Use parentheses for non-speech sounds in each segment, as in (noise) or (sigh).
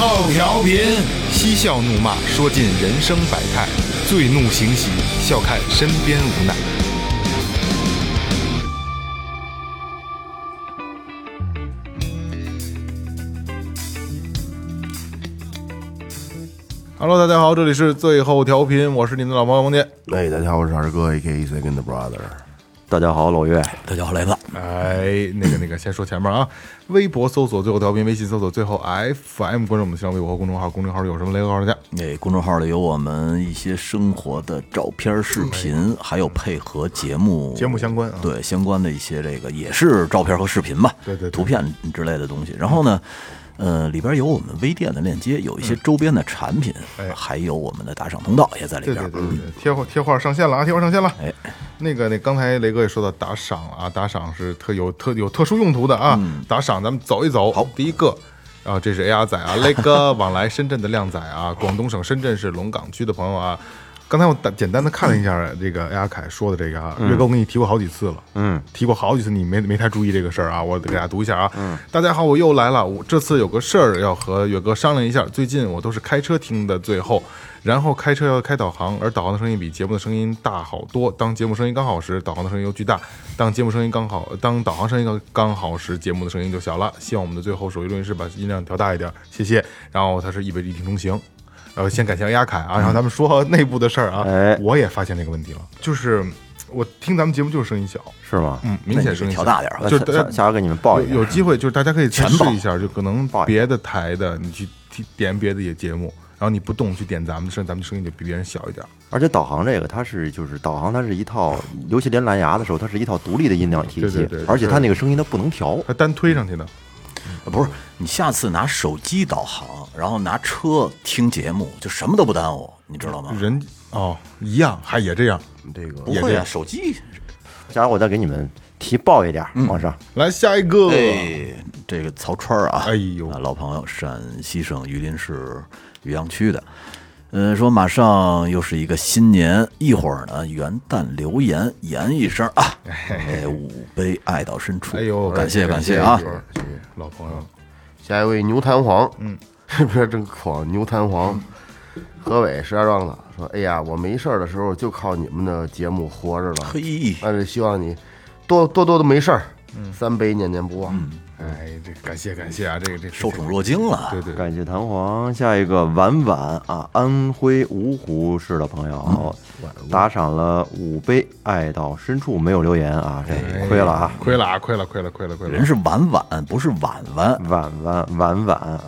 后调频，嬉笑怒骂，说尽人生百态；醉怒行喜，笑看身边无奈。Hello，大家好，这里是最后调频，我是你们的老朋友王杰。哎，大家好，我是二哥，A.K.A. Second Brother。大家好，老岳。大家好，雷子。哎，那个那个，先说前面啊，(laughs) 微博搜索最后调频，微信搜索最后 FM，关注我们的新浪微博和公众号，公众号有什么雷哥告诉大家。那公众号里有我们一些生活的照片、视频，还有配合节目。节目相关啊。对相关的一些这个也是照片和视频吧，对对对。图片之类的东西。然后呢，呃，里边有我们微店的链接，有一些周边的产品，哎还有我们的打赏通道也在里边。对对对对，贴画贴画上线了啊，贴画上线了。哎，那个那刚才雷哥也说到打赏啊，打赏是特有特有特殊用途的啊，打赏咱们走一走。好，第一个。啊，这是 AR 仔啊，雷哥 (laughs) 往来深圳的靓仔啊，广东省深圳市龙岗区的朋友啊。刚才我简简单的看了一下这个 AR 凯说的这个啊，岳哥我跟你提过好几次了，嗯，提过好几次，你没没太注意这个事儿啊，我给大家读一下啊。嗯，大家好，我又来了，我这次有个事儿要和岳哥商量一下。最近我都是开车听的最后，然后开车要开导航，而导航的声音比节目的声音大好多。当节目声音刚好时，导航的声音又巨大；当节目声音刚好，当导航声音刚刚好时，节目的声音就小了。希望我们的最后手机录音师把音量调大一点，谢谢。然后他是一杯一听同行。呃，先感谢亚凯啊，然后咱们说内部的事儿啊，哎我也发现这个问题了，就是我听咱们节目就是声音小，是吗？嗯，明显声音小调大点儿就是大家下下回给你们报一下。有有机会，就是大家可以尝试一下，就可能报别的台的你去听点别的也节目，然后你不动去点咱们的声，咱们声音就比别人小一点。而且导航这个，它是就是导航，它是一套，尤其连蓝牙的时候，它是一套独立的音量体系对对对，而且它那个声音它不能调。它单推上去的，呃不是，你下次拿手机导航，然后拿车听节目，就什么都不耽误，你知道吗？人哦一样，还也这样。这个不会啊，也这样手机。下来我再给你们提报一点儿往上。来下一个，哎，这个曹川儿啊，哎呦啊老朋友，陕西省榆林市榆阳区的，嗯，说马上又是一个新年，一会儿呢元旦留言言一声啊，哎，五杯爱到深处，哎呦感谢感感谢啊。谢，谢谢老朋友，下一位牛弹簧，嗯，(laughs) 不是真狂，牛弹簧，河北石家庄的说，哎呀，我没事儿的时候就靠你们的节目活着了，嘿，但是希望你多多多的没事儿，三杯念念不忘，哎，这感谢感谢啊，这个这个受宠若惊了，对对对，感谢弹簧，下一个婉婉啊，安徽芜湖市的朋友打赏了五杯，爱到深处没有留言啊，这亏了啊，亏了啊，亏了亏了亏了亏了，人是婉婉，不是婉婉，婉婉婉婉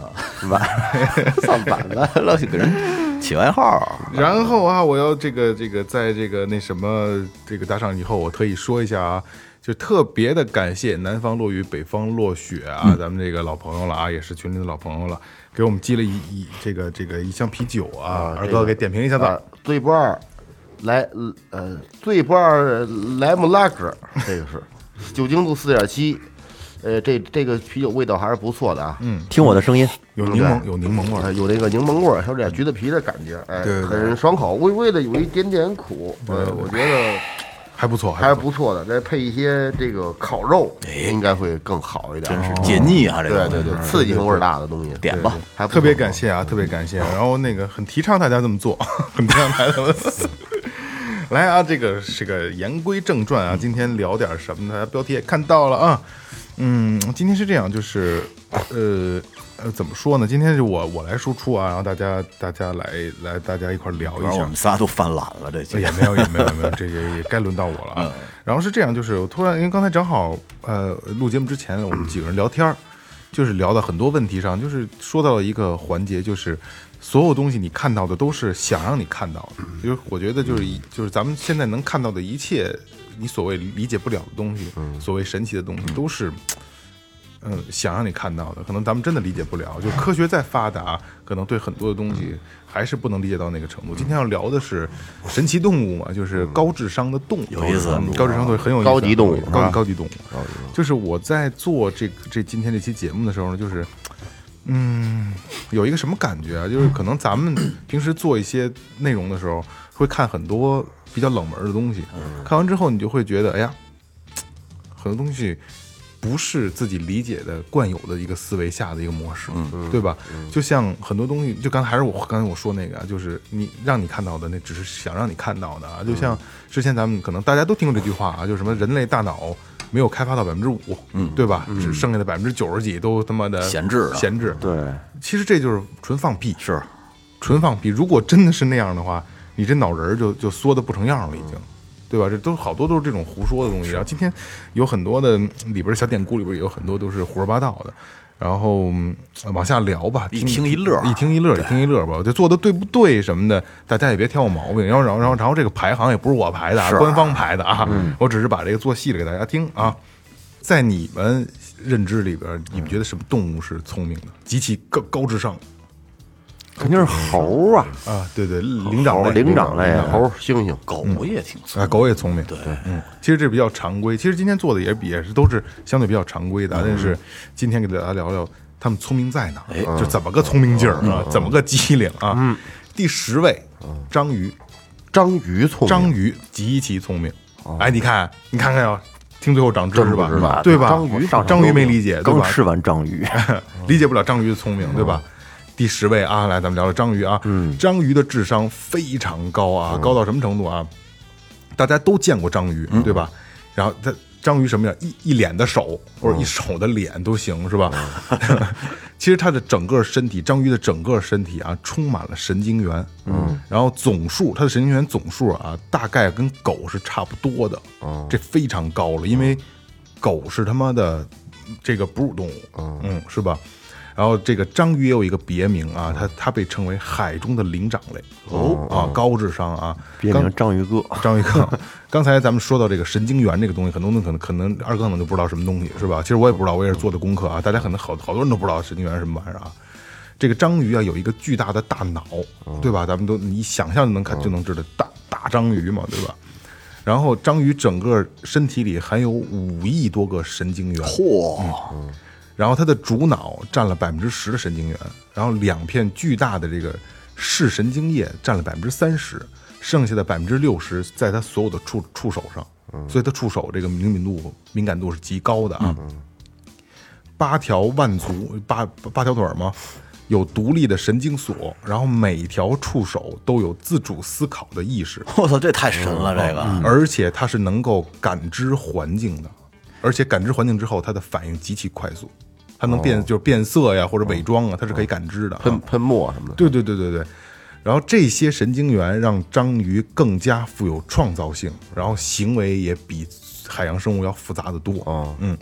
婉，(laughs) 算婉婉了，给人起外号，然后啊，我要这个这个，在这个那什么这个打赏以后，我特意说一下啊，就特别的感谢南方落雨，北方落雪啊，咱们这个老朋友了啊，也是群里的老朋友了，给我们寄了一一这个这个一箱啤酒啊，二哥给点评一下子。啊，醉不二来呃醉不二莱姆拉格，这个是酒精度四点七，呃，这这个啤酒味道还是不错的啊，嗯，听我的声音，有柠檬，有柠檬味呃，儿，有那个柠檬味儿，还有点橘子皮的感觉，哎，很爽口，微微的有一点点苦，呃，我觉得还不错，还是不错。的，再配一些这个烤肉，应该会更好一点。真是解腻啊，这个对对对，刺激性味儿大的东西，点吧，还特别感谢啊，特别感谢。然后那个很提倡大家这么做，(laughs) 很提倡大家这么做。(laughs) 来啊，这个这个言归正传啊，今天聊点什么呢？大家标题也看到了啊。嗯，今天是这样，就是呃呃，怎么说呢？今天就我我来输出啊，然后大家大家来来大家一块儿聊一下我们。仨都犯懒了，这期也没有也没有没有，这也也该轮到我了啊。然后是这样，就是我突然因为刚才正好呃录节目之前，我们几个人聊天儿，就是聊到很多问题上，就是说到了一个环节，就是所有东西你看到的都是想让你看到的，就是我觉得就是一就是咱们现在能看到的一切，你所谓理解不了的东西，所谓神奇的东西，都是嗯，想让你看到的，可能咱们真的理解不了。就科学再发达，可能对很多的东西还是不能理解到那个程度。今天要聊的是神奇动物嘛，就是高智商的动物，有意思嗯高智商动物很有意思，高级动物高高级动物。就是我在做这这今天这期节目的时候呢，就是。嗯，有一个什么感觉啊？就是可能咱们平时做一些内容的时候，会看很多比较冷门的东西，看完之后你就会觉得，哎呀，很多东西不是自己理解的惯有的一个思维下的一个模式，对吧？就像很多东西，就刚才还是我刚才我说那个啊，就是你让你看到的那只是想让你看到的啊，就像之前咱们可能大家都听过这句话啊，就是什么人类大脑。没有开发到百分之五，嗯，对吧？只剩下的百分之九十几都他妈的闲置了闲置。对，其实这就是纯放屁，是纯放屁。如果真的是那样的话，你这脑仁儿就就缩的不成样了，已经，对吧？这都好多都是这种胡说的东西。然后今天有很多的里边小典故里边有很多都是胡说八道的。然后嗯往下聊吧，一听一乐一听一乐，一听一乐吧。就做的对不对什么的，大家也别挑我毛病。然后，然后，然后，然后这个排行也不是我排的啊，官方排的啊。我只是把这个做细了给大家听啊。在你们认知里边，你们觉得什么动物是聪明的，极其高高智商肯定是猴啊，啊？对对，灵长类，灵长类啊猴、猩猩，狗也挺聪啊，狗也聪明。对，嗯，其实这比较常规。其实今天做的也比也是都是相对比较常规的，但是今天给大家聊聊他们聪明在哪儿，就怎么个聪明劲儿啊，怎么个机灵啊。嗯，第十位，章鱼，章鱼聪明，章鱼极其聪明。哎，你看，你看看哟，听最后长知识吧是吧，对吧？章鱼章鱼没理解？刚吃完章鱼，(laughs) 理解不了章鱼的聪明，对吧？第十位啊，来，咱们聊聊章鱼啊。章鱼的智商非常高啊，高到什么程度啊？大家都见过章鱼，对吧？然后它章鱼什么样？一一脸的手或者一手的脸都行，是吧？(laughs) 其实它的整个身体，章鱼的整个身体啊，充满了神经元。嗯，然后总数，它的神经元总数啊，大概跟狗是差不多的。哦，这非常高了，因为狗是他妈的这个哺乳动物。嗯，是吧？然后这个章鱼也有一个别名啊，它它被称为海中的灵长类。哦啊，高智商啊，别名章鱼哥。(laughs) 章鱼哥，刚才咱们说到这个神经元这个东西，很多人可能可能二哥可能就不知道什么东西是吧？其实我也不知道，我也是做的功课啊。大家可能好好多人都不知道神经元是什么玩意儿啊。这个章鱼啊，有一个巨大的大脑，对吧？咱们都你想象就能看就能知道，大大章鱼嘛，对吧？然后章鱼整个身体里含有五亿多个神经元，嚯，然后它的主脑占了百分之十的神经元，然后两片巨大的这个视神经叶占了百分之三十，剩下的百分之六十在它所有的触触手上，所以它触手这个灵敏度敏感度是极高的啊。八条腕足，八八条腿儿吗？有独立的神经锁，然后每条触手都有自主思考的意识，(laughs) 我操，这太神了，这个而且它是能够感知环境的，而且感知环境之后，它的反应极其快速，它能变、就是变色呀或者伪装啊，它是可以感知的、啊。喷喷墨什么的，对对对对对。然后这些神经元让章鱼更加富有创造性，然后行为也比海洋生物要复杂的多。哦。嗯，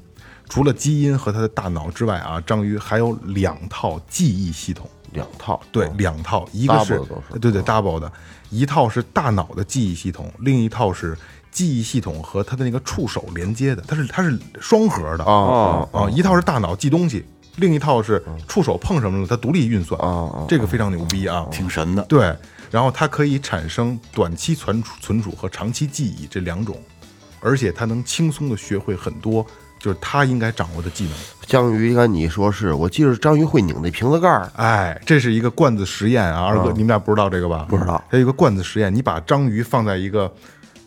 除了基因和它的大脑之外啊，章鱼还有两套记忆系统。两套，对，两套，一个是对对 double 的，一套是大脑的记忆系统，另一套是记忆系统和它的那个触手连接的，它是它是双核的啊啊，一套是大脑记东西，另一套是触手碰什么了它独立运算哦哦这个非常牛逼啊，挺神的。对，然后它可以产生短期存储存储和长期记忆这两种，而且它能轻松的学会很多就是它应该掌握的技能。章鱼应该你说是我记得章鱼会拧那瓶子盖儿，哎，这是一个罐子实验啊，二哥，你们俩不知道这个吧？不知道。它有一个罐子实验，你把章鱼放在一个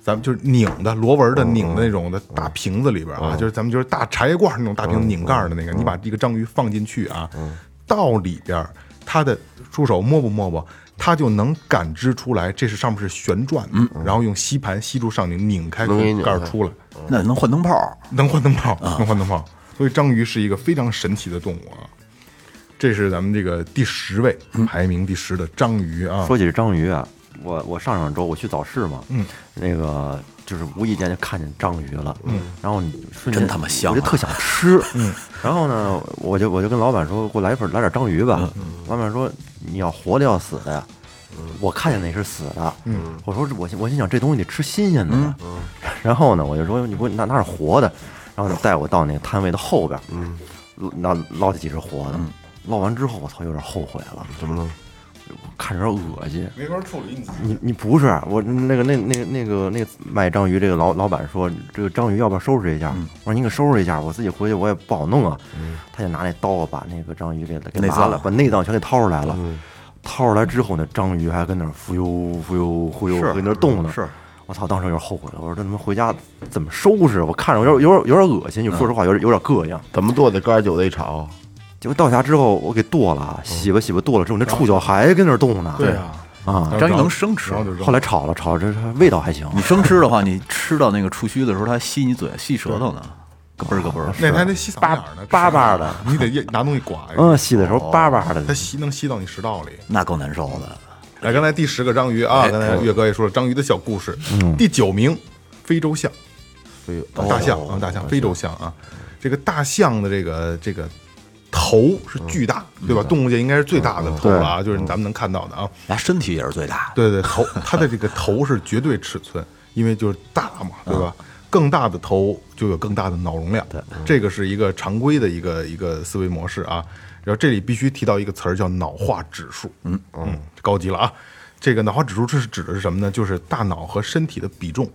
咱们就是拧的螺纹的拧的那种的大瓶子里边啊，就是咱们就是大茶叶罐那种大瓶子拧盖儿的那个，你把这个章鱼放进去啊，到里边它的触手摸不摸不，它就能感知出来这是上面是旋转的，然后用吸盘吸住上拧，拧开盖儿出来。那能换灯泡，能换灯泡，能换灯泡。所以章鱼是一个非常神奇的动物啊。这是咱们这个第十位，排名第十的章鱼啊。说起这章鱼啊，我我上上周我去早市嘛，嗯，那个就是无意间就看见章鱼了，嗯，然后你瞬间真他妈香啊我就特想吃，嗯，然后呢，我就我就跟老板说，给我来一份来点章鱼吧，老板说你要活的要死的呀。我看见那是死的，嗯，我说我我心想这东西得吃新鲜的呀，然后呢，我就说你不那那是活的，然后就带我到那个摊位的后边，嗯，捞捞起几只活的，捞完之后我操，有点后悔了，怎么了？看着有点恶心。没法处理你。你你不是我那个那那个那个那个卖章鱼这个老老板说这个章鱼要不要收拾一下？我说你给收拾一下，我自己回去我也不好弄啊。他就拿那刀把那个章鱼给给内脏拔了，把内脏全给掏出来了。掏出来之后，那章鱼还跟那儿忽悠忽悠忽悠，是跟那儿动呢。是，我操！当时有点后悔了，我说这他妈回家怎么收拾？我看着有点有点有点恶心，就说实话有点有点膈应。怎么做的干酒一炒？结果到家之后，我给剁了，洗吧洗吧剁了之后，那触角还跟那儿动呢。对啊，啊，章鱼能生吃后来炒了炒了，这味道还行。你生吃的话，你吃到那个触须的时候，它吸你嘴、吸舌头呢，咯嘣儿咯嘣儿。那还得吸嗓巴眼儿呢，巴巴的，你得拿东西刮呀。嗯，吸的时候巴巴的它。吸能吸到你食道里。那够难受的。来，刚才第十个章鱼啊，刚才岳哥也说了章鱼的小故事。第九名，非洲象，哎呦，大象啊，大象，非洲象啊。这个大象的这个这个头是巨大，对吧？动物界应该是最大的头了啊，就是咱们能看到的啊。它身体也是最大的。对对，头 (laughs) 它的这个头是绝对尺寸，因为就是大嘛，对吧？更大的头就有更大的脑容量，对，这个是一个常规的一个一个思维模式啊。然后这里必须提到一个词儿叫脑化指数，嗯嗯，高级了啊。这个脑化指数这是指的是什么呢？就是大脑和身体的比重。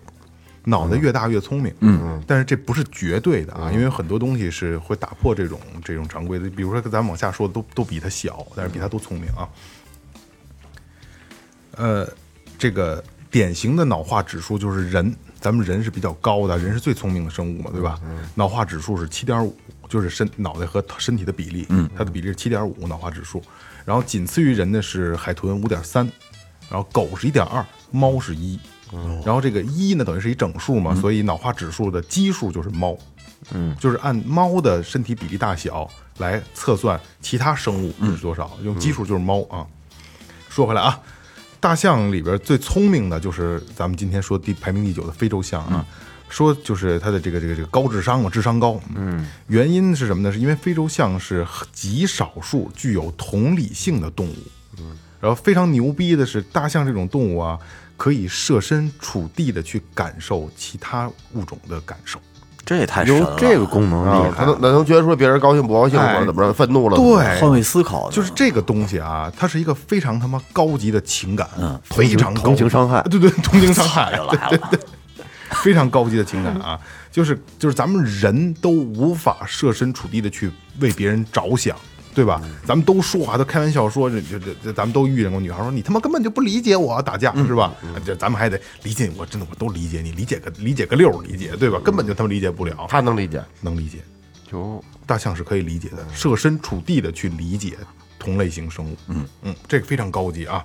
脑袋越大越聪明，嗯，但是这不是绝对的啊，因为很多东西是会打破这种这种常规的，比如说咱们往下说的都都比它小，但是比它都聪明啊。呃，这个典型的脑化指数就是人，咱们人是比较高的，人是最聪明的生物嘛，对吧？脑化指数是七点五，就是身脑袋和身体的比例，嗯，它的比例是七点五脑化指数，然后仅次于人的是海豚五点三，然后狗是一点二，猫是一，然后这个一呢等于是一整数嘛，所以脑化指数的基数就是猫，嗯，就是按猫的身体比例大小来测算其他生物是多少，用基数就是猫啊。说回来啊，大象里边最聪明的就是咱们今天说第排名第九的非洲象啊，说就是它的这个这个这个高智商嘛，智商高。嗯，原因是什么呢？是因为非洲象是极少数具有同理性的动物。嗯，然后非常牛逼的是，大象这种动物啊，可以设身处地的去感受其他物种的感受。这也太神了，这个功能厉害，他能能觉得说别人高兴不高兴，或者怎么着，愤怒了，对。换位思考，就是这个东西啊，它是一个非常他妈高级的情感，嗯非常高同情伤害。对对，同情伤害 (laughs) 对对对，非常高级的情感啊，就是就是咱们人都无法设身处地的去为别人着想，对吧？咱们都说啊都开玩笑说，这这这这，咱们都遇见过女孩说你他妈根本就不理解我，打架是吧？这咱们还得理解我，真的我都理解你，理解个理解个六儿理解，对吧？根本就他妈理解不了，他能理解。能理解。就大象是可以理解的，设身处地的去理解同类型生物。嗯嗯，这个非常高级啊。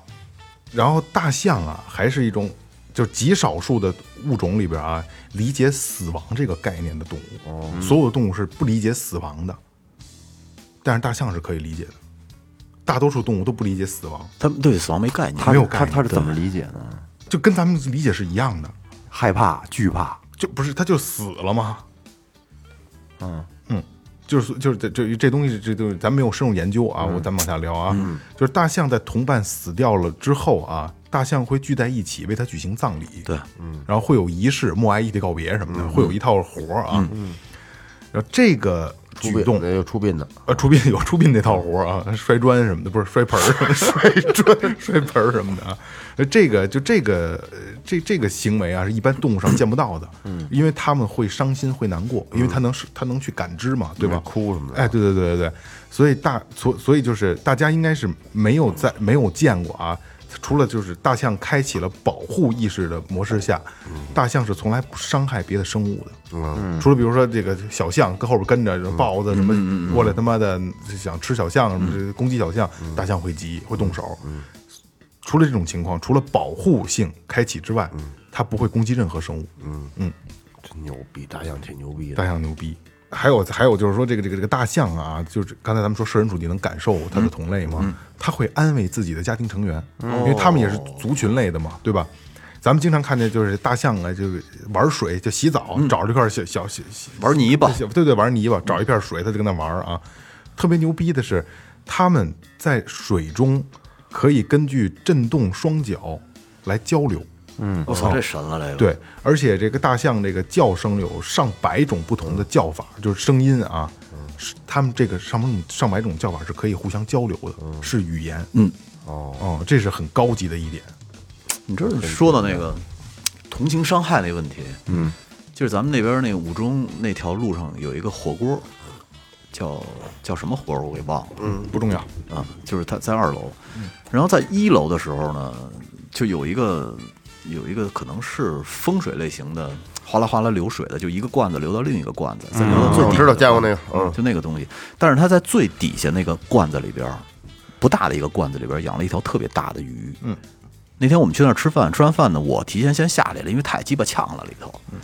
然后大象啊，还是一种就极少数的物种里边啊，理解死亡这个概念的动物。所有的动物是不理解死亡的，但是大象是可以理解的。大多数动物都不理解死亡，他们对死亡没概念。他。没有概念。他他是怎么理解呢？就跟咱们理解是一样的，害怕、惧怕，就不是他就死了吗？嗯。嗯，就是就是这这这东西，这东西咱没有深入研究啊，我咱们往下聊啊。就是大象在同伴死掉了之后啊，大象会聚在一起为它举行葬礼，对，嗯，然后会有仪式、默哀、异地告别什么的，会有一套活儿啊。嗯。然后这个举动，那有出殡的，呃，出殡 (laughs) 有出殡那套活儿啊，摔砖什么的，不是摔盆儿，摔砖、(laughs) 摔盆儿什么的啊。呃这个就这个呃这这个行为啊，是一般动物上见不到的，嗯，因为他们会伤心会难过，因为他能是他能去感知嘛，对吧？哭什么的。哎，对对对对对，所以大所所以就是大家应该是没有在没有见过啊，除了就是大象开启了保护意识的模式下，大象是从来不伤害别的生物的。嗯，除了比如说这个小象跟后边跟着豹子什么过来他妈的想吃小象什么这攻击小象，大象会急会动手。除了这种情况，除了保护性开启之外，它不会攻击任何生物。嗯真牛逼，大象挺牛逼的大。象牛逼。还有还有就是说，这个这个这个大象啊，就是刚才咱们说设身处地能感受它的同类嘛，它会安慰自己的家庭成员，因为他们也是族群类的嘛，对吧？咱们经常看见就是大象啊，就是玩水，就洗澡，找着一块小小小小玩泥巴，对对，玩泥巴，找一片水，它就跟那玩啊。特别牛逼的是，他们在水中可以根据震动双脚来交流。嗯，我操，这神了，这个。对，而且这个大象这个叫声有上百种不同的叫法，就是声音啊，是他们这个上百种上百种叫法是可以互相交流的，是语言。嗯，哦。哦，这是很高级的一点。你知道说到那个同情伤害那问题，嗯，就是咱们那边那五中那条路上有一个火锅，叫叫什么火锅我给忘了，嗯。不重要，啊，就是他在二楼，然后在一楼的时候呢，就有一个有一个可能是风水类型的，哗啦哗啦流水的，就一个罐子流到另一个罐子，再流到最底，我知道见过那个，嗯，就那个东西。但是它在最底下那个罐子里边儿，不大的一个罐子里边儿养了一条特别大的鱼。嗯，那天我们去那儿吃饭，吃完饭呢，我提前先下来了，因为太鸡巴呛了里头。嗯，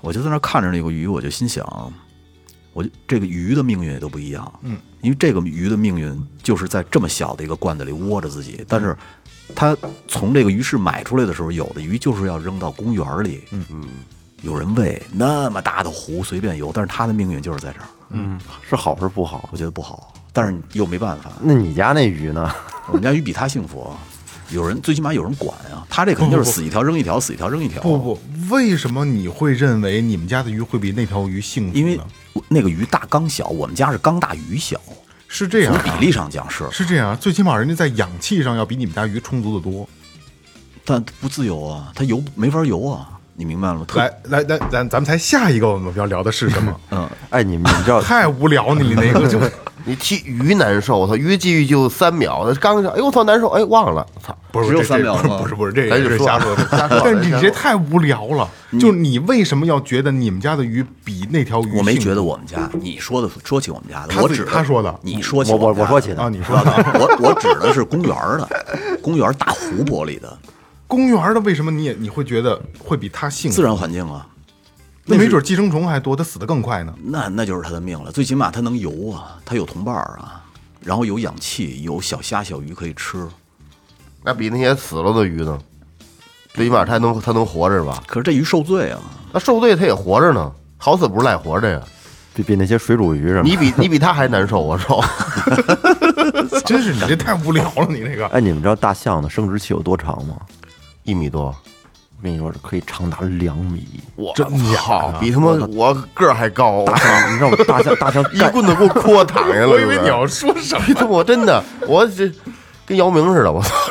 我就在那儿看着那个鱼，我就心想，我就这个鱼的命运也都不一样。嗯，因为这个鱼的命运就是在这么小的一个罐子里窝着自己，但是它从这个鱼市买出来的时候，有的鱼就是要扔到公园里。嗯嗯。有人喂那么大的湖随便游，但是他的命运就是在这儿。嗯是好是不好？我觉得不好，但是又没办法。那你家那鱼呢？(laughs) 我们家鱼比他幸福，有人最起码有人管啊。他这肯定就是死一条扔一条，死一条扔一条。不不，为什么你会认为你们家的鱼会比那条鱼幸福呢？因为那个鱼大缸小，我们家是缸大鱼小，是这样啊，从比例上讲是，是这样啊，最起码人家在氧气上要比你们家鱼充足的多。但不自由啊，它游没法游啊，你明白了吗？来来来，咱咱们才下一个我们要聊的是什么？(laughs) 嗯，哎，你们你们知道太无聊，你那个就 (laughs) 你替鱼难受，我操，鱼记忆就三秒，刚想，哎呦我操难受，哎忘了，操，不是只有三秒吗？不是不是，这咱就瞎说的。瞎说但是你这太无聊了，就你为什么要觉得你们家的鱼比那条鱼幸福？我没觉得我们家，你说的说起我们家的，他自己我指的他说的。你说起我我们家我说起的。啊，你说的啊我我指的是公园儿的，公园儿大湖泊里的。公园的为什么你也你会觉得会比它幸福？自然环境啊，那没准寄生虫还多，它死得更快呢。那那就是它的命了。最起码它能游啊，它有同伴儿啊，然后有氧气，有小虾小鱼可以吃。那比那些死了的鱼呢？最起码它能它能活着吧？可是这鱼受罪啊，那受罪它也活着呢，好死不如赖活着呀！比比那些水煮鱼什么？(laughs) 你比你比它还难受，我操！(laughs) 真是你这太无聊了，你这个哎，你们知道大象的生殖器有多长吗？一米多，我跟你说，可以长达两米。我真假操，的比他妈我个儿还高，大象！你知道吗？大象大象 (laughs) 一棍子给我戳躺下了。我以为是不是你要说什么。我真的，我这跟姚明似的，我操！(laughs)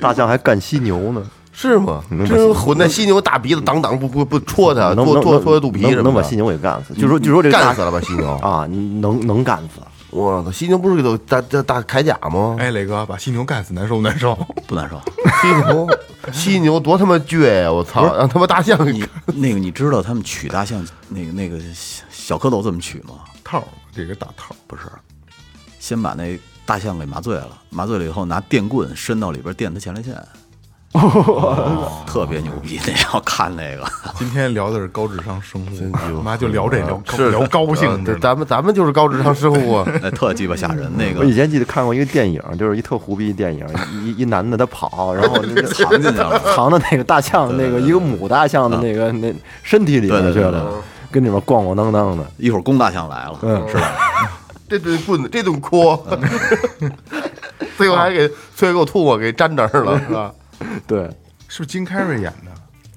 大象还干犀牛呢，是吗？真混那犀牛大鼻子，挡挡不不不戳它，戳戳戳它肚皮什么的能能把犀牛给干死。就说就说这个干死了吧犀牛？啊，能能干死。我操，犀牛不是都大大大铠甲吗？哎，磊哥，把犀牛干死难受不难受？(laughs) 不难受。犀牛，(laughs) 犀牛多他妈倔呀！我操，让他妈大象你那个你知道他们取大象那个那个小小蝌蚪怎么取吗？套儿，这个大套儿。不是，先把那大象给麻醉了，麻醉了以后拿电棍伸到里边电它前列腺，(laughs) 特别牛逼。那要看那个，(laughs) 今天聊的是高智商生物，(laughs) 妈就聊这聊是聊高兴呃。咱们咱们就是高智商生物啊！那特鸡巴吓人。那个我以前记得看过一个电影，就是一特胡逼电影，一一男的他跑，然后那个藏进去了藏到那个大象那个一个母大象的那个那身体里面去了，跟里面咣咣当当的。一会儿公大象来了，嗯是吧？这顿棍子，这顿哭，最后还给最后给我吐沫给粘这儿了，是吧？(laughs) 对，是不是金凯瑞演的？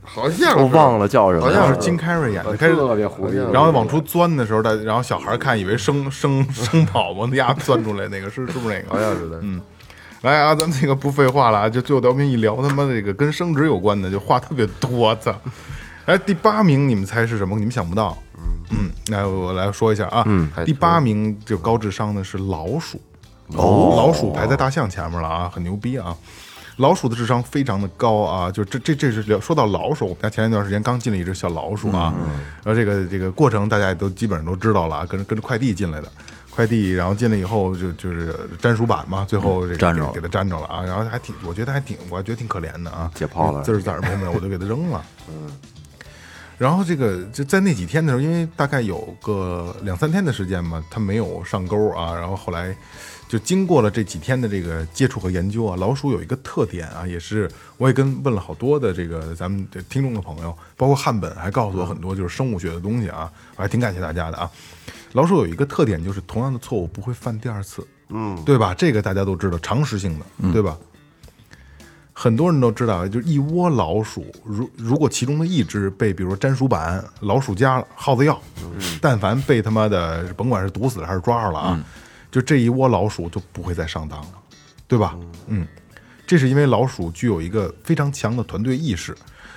好像我忘了叫什么，好像是金凯瑞演的，开始特别胡逼。然后往出钻的时候，他然后小孩看以为生生生宝宝，那丫钻出来那个是是不是那个？好像是的。嗯，来啊，咱们这个不废话了啊，就最后调频一聊他妈这个跟生殖有关的，就话特别多，操！哎第八名，你们猜是什么？你们想不到。嗯，那我来说一下啊，嗯第八名就高智商的是老鼠，哦，老鼠排在大象前面了啊，很牛逼啊。老鼠的智商非常的高啊，就这这这是聊说到老鼠，我们家前一段时间刚进了一只小老鼠啊，然后这个这个过程大家也都基本上都知道了啊，跟着跟着快递进来的，快递然后进来以后就就是粘鼠板嘛，最后这个粘着给给它粘着了啊，然后还挺，我觉得还挺，我还觉得挺可怜的啊，解剖了滋儿滋儿没没有，我就给它扔了，嗯。然后这个就在那几天的时候，因为大概有个两三天的时间嘛，它没有上钩啊。然后后来就经过了这几天的这个接触和研究啊，老鼠有一个特点啊，也是我也跟问了好多的这个咱们的听众的朋友，包括汉本还告诉我很多就是生物学的东西啊，我还挺感谢大家的啊。老鼠有一个特点，就是同样的错误不会犯第二次，嗯，对吧？这个大家都知道，常识性的，对吧？很多人都知道，就是一窝老鼠，如如果其中的一只被比如说粘鼠板、老鼠夹、耗子药，但凡被他妈的甭管是毒死了还是抓着了啊，就这一窝老鼠就不会再上当了，对吧？嗯，这是因为老鼠具有一个非常强的团队意识。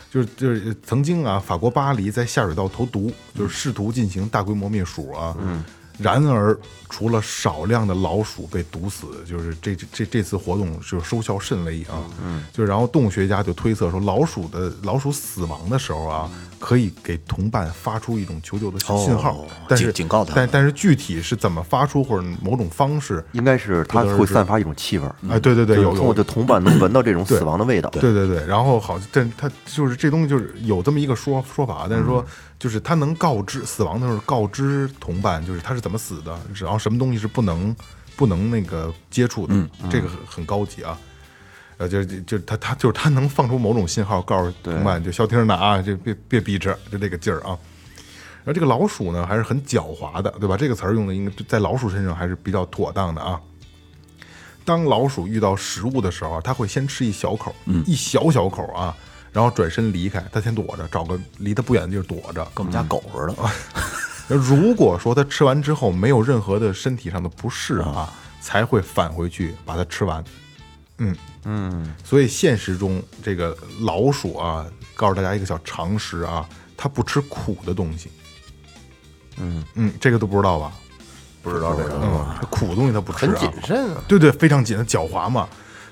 就是就是曾经啊，法国巴黎在下水道投毒，就是试图进行大规模灭鼠啊。嗯。然而，除了少量的老鼠被毒死，就是这这这次活动就收效甚微啊。嗯，就然后动物学家就推测说，老鼠的老鼠死亡的时候啊，可以给同伴发出一种求救的信号，但是警警告他，但但是具体是怎么发出或者某种方式，应该是它会散发一种气味。哎，对对对，有有的同伴能闻到这种死亡的味道。对对对，然后好，但它就是这东西就是有这么一个说说法，但是说。就是他能告知死亡的时候告知同伴，就是他是怎么死的，然后什么东西是不能不能那个接触的，这个很很高级啊。呃，就就他他就是他能放出某种信号，告诉同伴就消停的啊，就别别逼着，就这个劲儿啊。然后这个老鼠呢还是很狡猾的，对吧？这个词儿用的应该在老鼠身上还是比较妥当的啊。当老鼠遇到食物的时候，它会先吃一小口，一小小口啊。然后转身离开，他先躲着，找个离他不远的地儿躲着，跟我们家狗似的。(laughs) 如果说他吃完之后没有任何的身体上的不适啊，才会返回去把它吃完。嗯嗯，所以现实中这个老鼠啊，告诉大家一个小常识啊，它不吃苦的东西。嗯嗯，这个都不知道吧？不知道这个，嗯，苦的东西它不吃，啊很谨慎啊。对对，非常谨慎，狡猾嘛。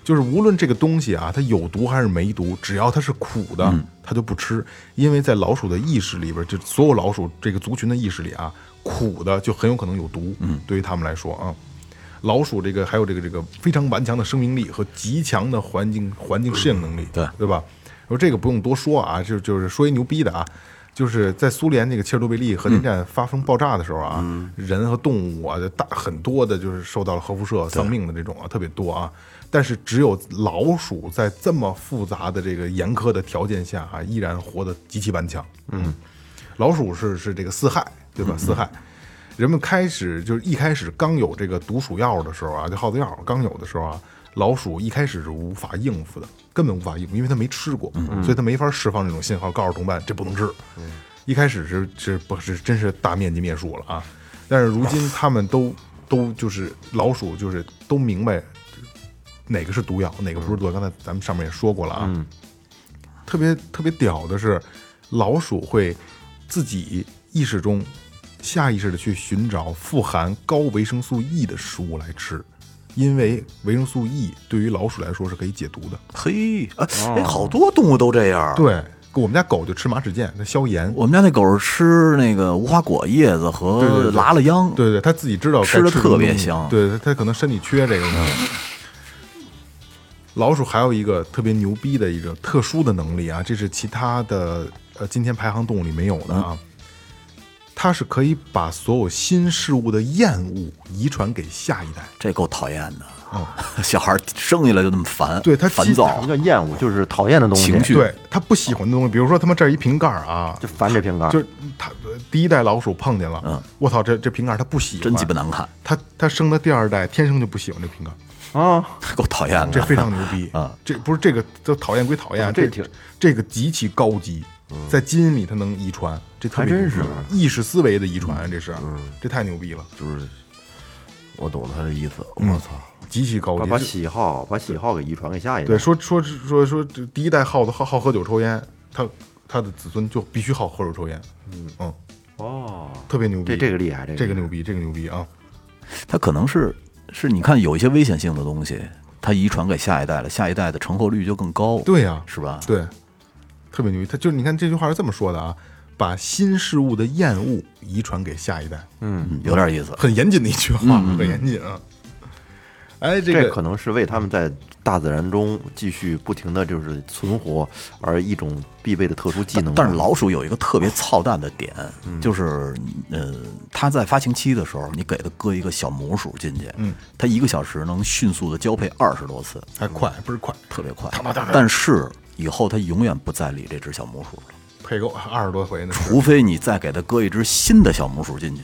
就是无论这个东西啊，它有毒还是没毒，只要它是苦的，它就不吃。因为在老鼠的意识里边，就所有老鼠这个族群的意识里啊，苦的就很有可能有毒。嗯，对于他们来说啊，老鼠这个还有这个这个非常顽强的生命力和极强的环境环境适应能力，对对吧？说这个不用多说啊，就就是说一牛逼的啊，就是在苏联那个切尔诺贝利核电站发生爆炸的时候啊，人和动物啊，大很多的就是受到了核辐射丧命的这种啊，特别多啊。但是只有老鼠在这么复杂的这个严苛的条件下啊，依然活得极其顽强。嗯，老鼠是是这个四害，对吧？四害，人们开始就是一开始刚有这个毒鼠药的时候啊，就耗子药刚有的时候啊，老鼠一开始是无法应付的，根本无法应付，因为它没吃过，所以它没法释放这种信号，告诉同伴这不能吃。一开始是是不是真是大面积灭鼠了啊？但是如今他们都都就是老鼠就是都明白。哪个是毒药，哪个不是毒药？刚才咱们上面也说过了啊。特别特别屌的是，老鼠会自己意识中下意识的去寻找富含高维生素 E 的食物来吃，因为维生素 E 对于老鼠来说是可以解毒的。嘿，哎，好多动物都这样。对，我们家狗就吃马齿苋，它消炎。我们家那狗是吃那个无花果叶子和拉了秧。对对，它自己知道吃的特别香。对，它可能身体缺这个。老鼠还有一个特别牛逼的一个特殊的能力啊，这是其他的呃今天排行动物里没有的啊，它是可以把所有新事物的厌恶遗传给下一代，这够讨厌的。嗯，(laughs) 小孩生下来就那么烦，对他烦躁，什么叫厌恶？就是讨厌的东西，情绪。对他不喜欢的东西，比如说他妈这儿一瓶盖啊，就烦这瓶盖。就是他第一代老鼠碰见了，嗯，我操，这这瓶盖他不喜欢，真鸡巴难看。他他生的第二代天生就不喜欢这瓶盖。啊，(laughs) 够讨厌的，这非常牛逼啊！这不是这个，这讨厌归讨厌，这挺这个极其高级，在基因里它能遗传，这还真是意识思维的遗传，这是，这太牛逼了。就是我懂他的意思，我操，极其高级，把喜好把喜好给遗传给下一代。对，说说说说，第一代耗子好好喝酒抽烟，他他的子孙就必须好喝酒抽烟。嗯嗯，哦，特别牛逼，这这个厉害，这个这个牛逼，这个牛逼啊！他可能是。是，你看有一些危险性的东西，它遗传给下一代了，下一代的成活率就更高。对呀，是吧？对，特别牛逼。他就是你看这句话是这么说的啊，把新事物的厌恶遗传给下一代。嗯，有点意思，很严谨的一句话，很严谨啊。哎，这个可能是为他们在大自然中继续不停的就是存活而一种必备的特殊技能。但是老鼠有一个特别操蛋的点，就是呃，它在发情期的时候，你给它搁一个小母鼠进去，嗯，它一个小时能迅速的交配二十多次，还快，不是快，特别快。但是以后它永远不再理这只小母鼠了，配够二十多回呢。除非你再给它搁一只新的小母鼠进去。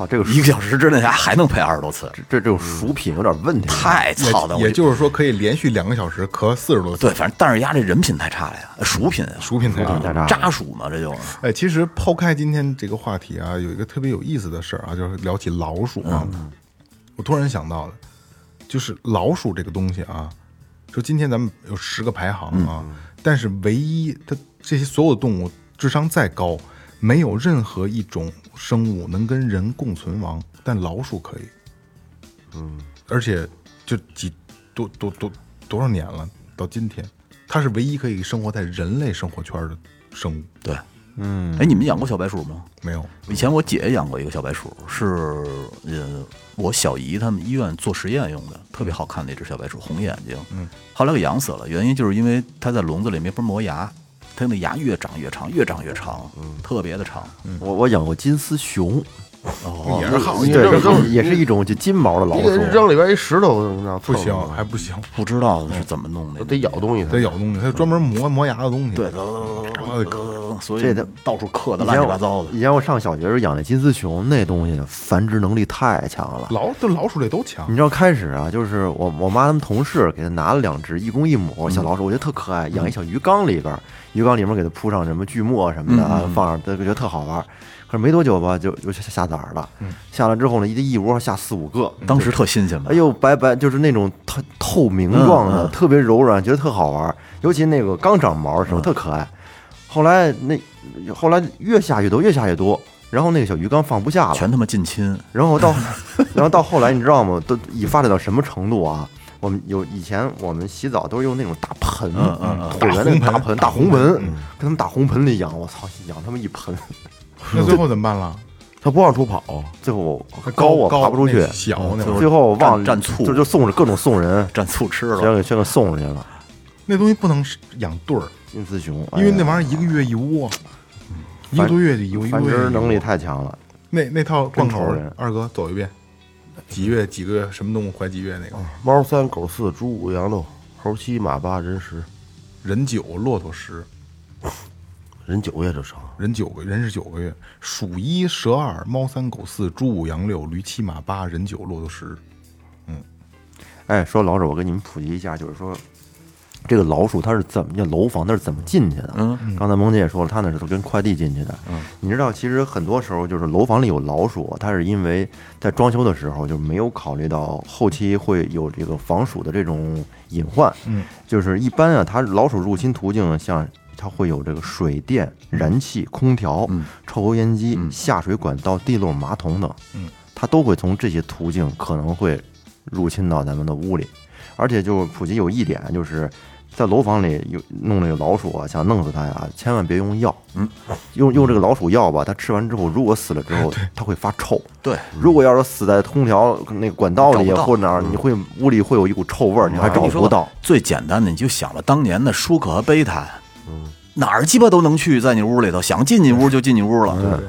操，这个一个小时之内还还能配二十多次，这这种薯品有点问题。太操蛋！我也就是说可以连续两个小时咳四十多次。对，反正但是丫这人品太差了呀，薯品啊，薯品太差渣薯嘛，这就是。哎，其实抛开今天这个话题啊，有一个特别有意思的事儿啊，就是聊起老鼠啊，我突然想到的，就是老鼠这个东西啊，说今天咱们有十个排行啊，但是唯一它这些所有动物智商再高，没有任何一种生物能跟人共存亡，但老鼠可以。嗯，而且就几多多多多少年了，到今天，它是唯一可以生活在人类生活圈的生物。对，嗯，哎，你们养过小白鼠吗？没有，以前我姐姐养过一个小白鼠，是呃我小姨他们医院做实验用的，特别好看的一只小白鼠，红眼睛。嗯，后来给养死了，原因就是因为它在笼子里没法磨牙，它那牙越长越长，越长越长，嗯，特别的长。我我养过金丝熊，哦，(laughs) 也是好，对，这也是一种就金毛的老你给鼠。扔里边一石头，那不行，还不行，不知道是怎么弄的。得咬东西才得咬东西，它专门磨磨牙的东西。对，呃所以这得到处刻的以前我乱七八糟的。以前我上小学时候养那金丝熊，那东西繁殖能力太强了。老对老鼠类都强你，知道开始啊，就是我我妈他们同事给他拿了两只一公一母嗯小老鼠，我觉得特可爱，养一小鱼缸里边儿，鱼缸里面给它铺上什么锯末什么的嗯啊，放上，这个觉得特好玩儿。可是没多久吧，就就下下崽儿了，嗯下来之后呢，一一窝下四五个，当时特新鲜吧哎？呦，白白就是那种透透明状的，特别柔软，觉得特好玩儿。尤其那个刚长毛的嗯时候特可爱。后来那后来越下越多，越下越多，然后那个小鱼缸放不下了，全他妈近亲，然后到，(laughs) 然后到后来，你知道吗？都已发展到什么程度啊？我们有以前我们洗澡都是用那种大盆，嗯嗯嗯。椭圆那种大盆，大红盆，嗯。跟他们大红盆里养，我操，养他们一盆，(laughs) 那最后怎么办了？他不往出跑，最后它高我高爬不出去，小那会儿最后忘蘸蘸醋。就就送着各种送人，蘸醋吃全了。给全给送出去了。那东西不能养对儿，金丝熊，因为那玩意儿一个月一窝，一个多月就一窝繁殖能力太强了。那那套贯口真愁人，二哥走一遍，几月几个月什么动物怀几月那个？猫三狗四猪五羊六猴七马八人十，人九骆驼十，人九个月就成。人九个人是九个月，鼠一蛇二猫三狗四猪五羊六驴七马八人九骆驼十。嗯哎，说老者，我给你们普及一下，就是说，这个老鼠它是怎么叫楼房，它是怎么进去的？嗯，刚才萌姐也说了，它那是都跟快递进去的。嗯，你知道，其实很多时候就是楼房里有老鼠，它是因为在装修的时候就没有考虑到后期会有这个防鼠的这种隐患。嗯，就是一般啊，它老鼠入侵途径像。它会有这个水电、燃气、空调、抽油烟机、下水管道、地漏、马桶等，嗯，它都会从这些途径可能会入侵到咱们的屋里。而且就普及有一点，就是在楼房里有弄那个老鼠啊，想弄死它呀，千万别用药。嗯，用用这个老鼠药吧，它吃完之后，如果死了之后，它会发臭。对，如果要是死在空调那个管道里或者哪儿，你会屋里会有一股臭味儿，你还找不到。最简单的，你就想吧，当年的舒克和贝塔，嗯哪儿鸡巴都能去，在你屋里头，想进你屋就进你屋了。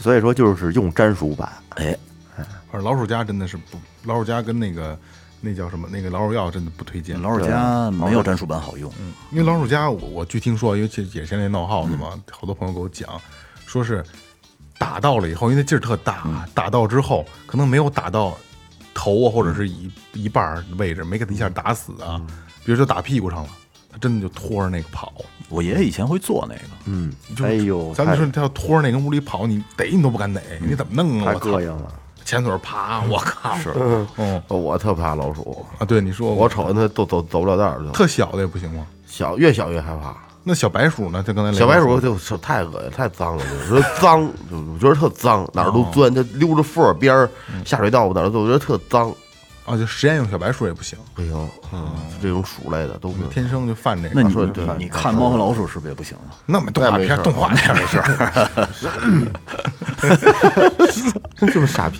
所以说就是用粘鼠板。哎，而老鼠夹真的是不，老鼠夹跟那个那叫什么那个老鼠药真的不推荐。老鼠夹没有战术板好用。嗯因为老鼠夹，我我据听说，因为其实也是那闹耗子嘛，好多朋友给我讲，说是打到了以后，因为那劲儿特大，打到之后可能没有打到头啊，或者是一一半儿位置，没给他一下打死啊，比如说打屁股上了，他真的就拖着那个跑。我爷爷以前会做那个，嗯就，哎呦，咱们说他要拖着那个屋里跑，你逮你都不敢逮，你怎么弄啊？太膈应了。前腿爬，我靠！(laughs) 是，嗯我特怕老鼠，啊，对，你说我瞅着它都走走不了道特小的也不行吗？小越小越害怕。那小白鼠呢？就刚才雷小白鼠就是太恶心，太脏了，我觉得脏，就我觉得特脏，哪儿都钻，它溜着缝儿边儿下水道哪儿都，我觉得特脏，啊，就实验用小白鼠也不行，不行，嗯，这种鼠类的都不行。天生就犯这个。那你说对你看猫和老鼠是不是也不行啊？那么动画片，动画片没事儿。真就是傻逼。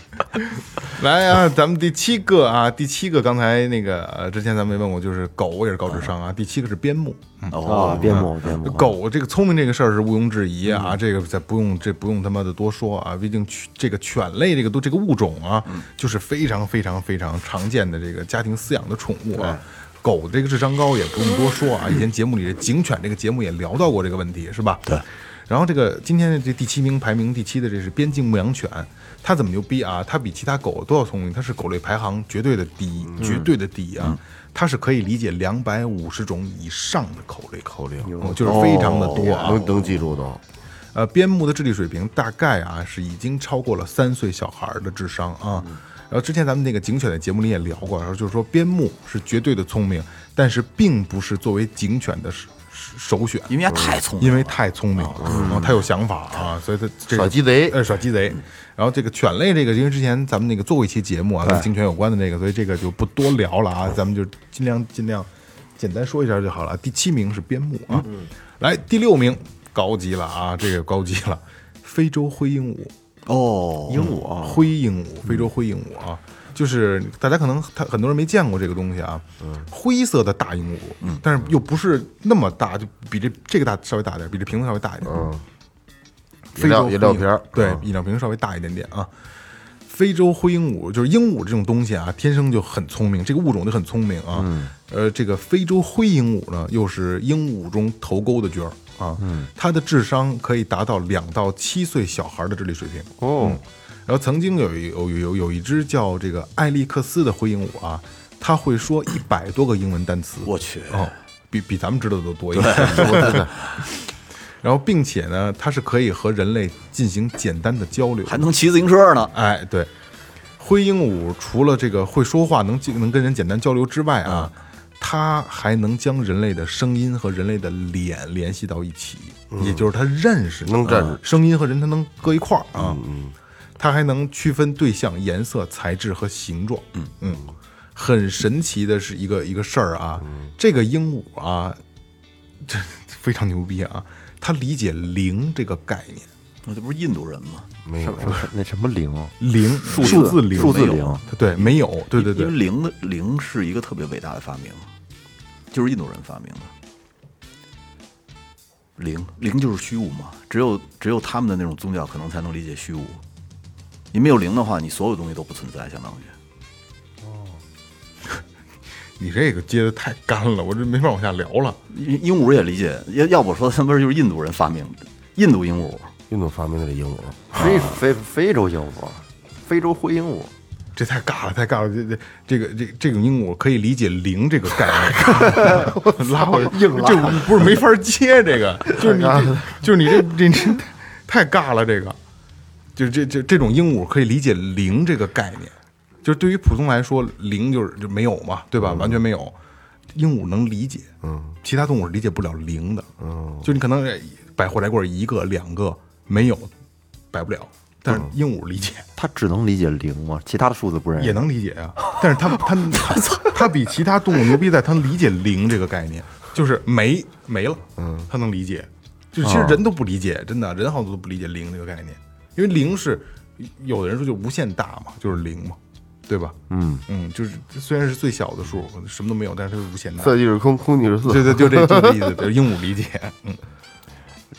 来啊，咱们第七个啊，第七个，刚才那个呃，之前咱们没问过，就是狗也是高智商啊。第七个是边牧，嗯啊，边牧边牧，狗这个聪明这个事儿是毋庸置疑啊，这个咱不用这不用他妈的多说啊，毕竟犬这个犬类这个都这个物种啊，就是非常非常非常常见的这个家庭饲养的宠物啊。狗这个智商高也不用多说啊，以前节目里的警犬这个节目也聊到过这个问题，是吧？对。然后这个今天的这第七名排名第七的这是边境牧羊犬，它怎么牛逼啊？它比其他狗都要聪明，它是狗类排行绝对的第一，绝对的第一啊！它是可以理解两百五十种以上的口令，口令、就是非常的多啊。能能记住都。呃，边牧的智力水平大概啊是已经超过了三岁小孩儿的智商啊。然后之前咱们那个警犬的节目里也聊过，然后就是说边牧是绝对的聪明，但是并不是作为警犬的首首选，因为它太聪明了，因为太聪明了，嗯，它有想法啊，所以它这个耍鸡贼。呃，耍鸡贼。然后这个犬类这个，因为之前咱们那个做过一期节目啊，跟警犬有关的那个，所以这个就不多聊了啊，咱们就尽量尽量简单说一下就好了。第七名是边牧啊，来第六名高级了啊，这个高级了，非洲灰鹦鹉。哦，鹦鹉啊，灰鹦鹉，非洲灰鹦鹉啊，就是大家可能他很多人没见过这个东西啊，灰色的大鹦鹉，嗯，但是又不是那么大，就比这这个大稍微大点，比这瓶子稍微大一点，嗯，非洲饮料饮料瓶对，饮料瓶稍微大一点点啊。非洲灰鹦鹉就是鹦鹉这种东西啊，天生就很聪明，这个物种就很聪明啊。呃，这个非洲灰鹦鹉呢，又是鹦鹉中头钩的角儿啊。嗯它的智商可以达到两到七岁小孩的智力水平哦嗯然后曾经有一有有有有一只叫这个艾利克斯的灰鹦鹉啊，它会说一百多个英文单词。我去，哦，比比咱们知道的都多一点。(laughs) 然后，并且呢，它是可以和人类进行简单的交流，还能骑自行车呢。哎，对，灰鹦鹉除了这个会说话，能进能跟人简单交流之外啊，它还能将人类的声音和人类的脸联系到一起，也就是它认识能认识啊声音和人，它能搁一块儿啊。它还能区分对象、颜色、材质和形状。嗯。嗯，很神奇的是一个一个事儿啊，这个鹦鹉啊，这 (laughs) 非常牛逼啊，它理解零这个概念。那这不是印度人吗？没有，那什么零，零数数字零，数字零。对，没有，对对对。因为，零的零是一个特别伟大的发明，就是印度人发明的。灵灵就是虚无嘛，只有只有他们的那种宗教可能才能理解虚无。你没有灵的话，你所有东西都不存在，相当于。哦 (laughs) 你这个接的太干了，我这没法往下聊了。鹦鹦鹉也理解，要要不说他们就是印度人发明的，印度鹦鹉。印度发明的这鹦鹉，非非非洲鹦鹉，非洲灰鹦鹉，这太尬了，太尬了！这这这个这这种鹦鹉可以理解零这个概念，(laughs) 我拉我硬这不是没法接这个，(laughs) 就是你这 (laughs) 就是你这这这太尬了，这个。就是这这这种鹦鹉可以理解零这个概念，就是对于普通来说，零就是就没有嘛，对吧？完全没有，鹦鹉能理解，嗯，其他动物是理解不了零的，嗯，就你可能百货来过一个两个没有，摆不了，但是鹦鹉理解。(laughs) 它只能理解零吗？其他的数字不认识。也能理解啊，但是它它 (laughs) 它它比其他动物牛逼在它能理解零这个概念，就是没没了，嗯，它能理解，就是其实人都不理解，真的人好多都不理解零这个概念，因为零是有的人说就无限大嘛，就是零嘛，对吧？嗯嗯，就是虽然是最小的数，什么都没有，但是它是无限大。色即是空，空即是色。对对，(laughs) 就这就这意思，就是鹦鹉理解，嗯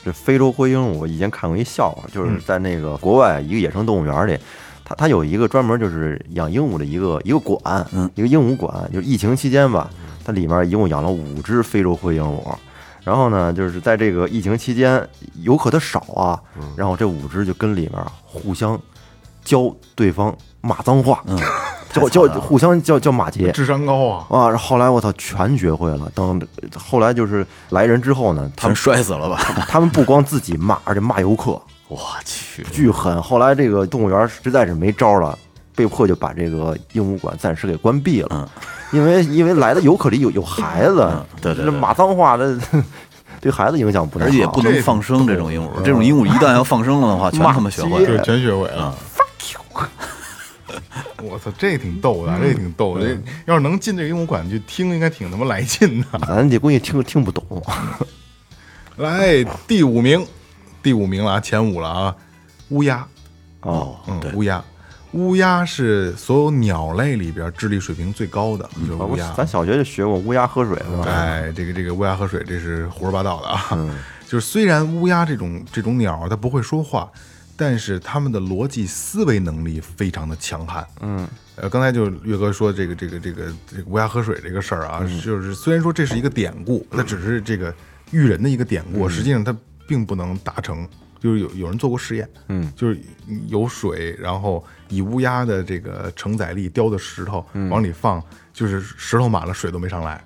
这非洲灰鹦鹉，我以前看过一笑话，就是在那个国外一个野生动物园里，它它有一个专门就是养鹦鹉的一个一个馆，一个鹦鹉馆，就是疫情期间吧，它里面一共养了五只非洲灰鹦鹉。然后呢，就是在这个疫情期间，游客它少啊，然后这五只就跟里面互相教对方骂脏话，(laughs) 教教互相叫叫马杰，智商高啊，啊，然后后来我操，全学会了。等后来就是来人之后呢，他全们摔死了吧？(laughs) 他们不光自己骂，而且骂游客，(laughs) 我去，巨狠。后来这个动物园实在是没招了，被迫就把这个鹦鹉馆暂时给关闭了。嗯因为因为来的游客里有有孩子，对对对这骂脏话的对孩子影响不太好，而且也不能放生这种鹦鹉，这种鹦鹉一旦要放生了的话，(laughs) 全他妈学会对，了。全学会了。(laughs) 我操，这挺逗的，这挺逗的。这要是能进这个鹦鹉馆去听，应该挺他妈来劲的。咱这估计听听不懂。(laughs) 来第五名，第五名了啊，前五了啊，乌鸦。哦，嗯，乌鸦，乌鸦是所有鸟类里边智力水平最高的，就是乌鸦。咱小学就学过乌鸦喝水是吧？哎，这个这个乌鸦喝水，这是胡说八道的啊。(laughs) 就是虽然乌鸦这种这种鸟它不会说话，但是他们的逻辑思维能力非常的强悍。嗯，呃，刚才就岳哥说这个这个这个这个乌鸦喝水这个事儿啊，就是虽然说这是一个典故，它只是这个育人的一个典故，实际上它并不能达成。就是有有人做过试验，嗯，就是有水，然后以乌鸦的这个承载力叼的石头往里放，就是石头满了，水都没上来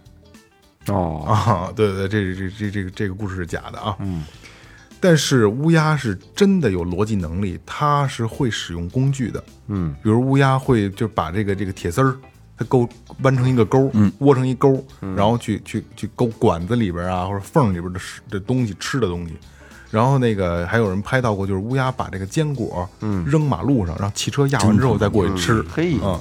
哦，啊。对对对，这这这这个这个故事是假的啊。嗯，但是乌鸦是真的有逻辑能力，它是会使用工具的。嗯，比如乌鸦会就把这个这个铁丝儿，它勾弯成一个钩，嗯，窝成一钩，然后去去去勾管子里边啊或者缝里边的食的东西吃的东西。然后那个还有人拍到过，就是乌鸦把这个坚果，嗯，扔马路上，让汽车压完之后再过去吃，嘿。嗯，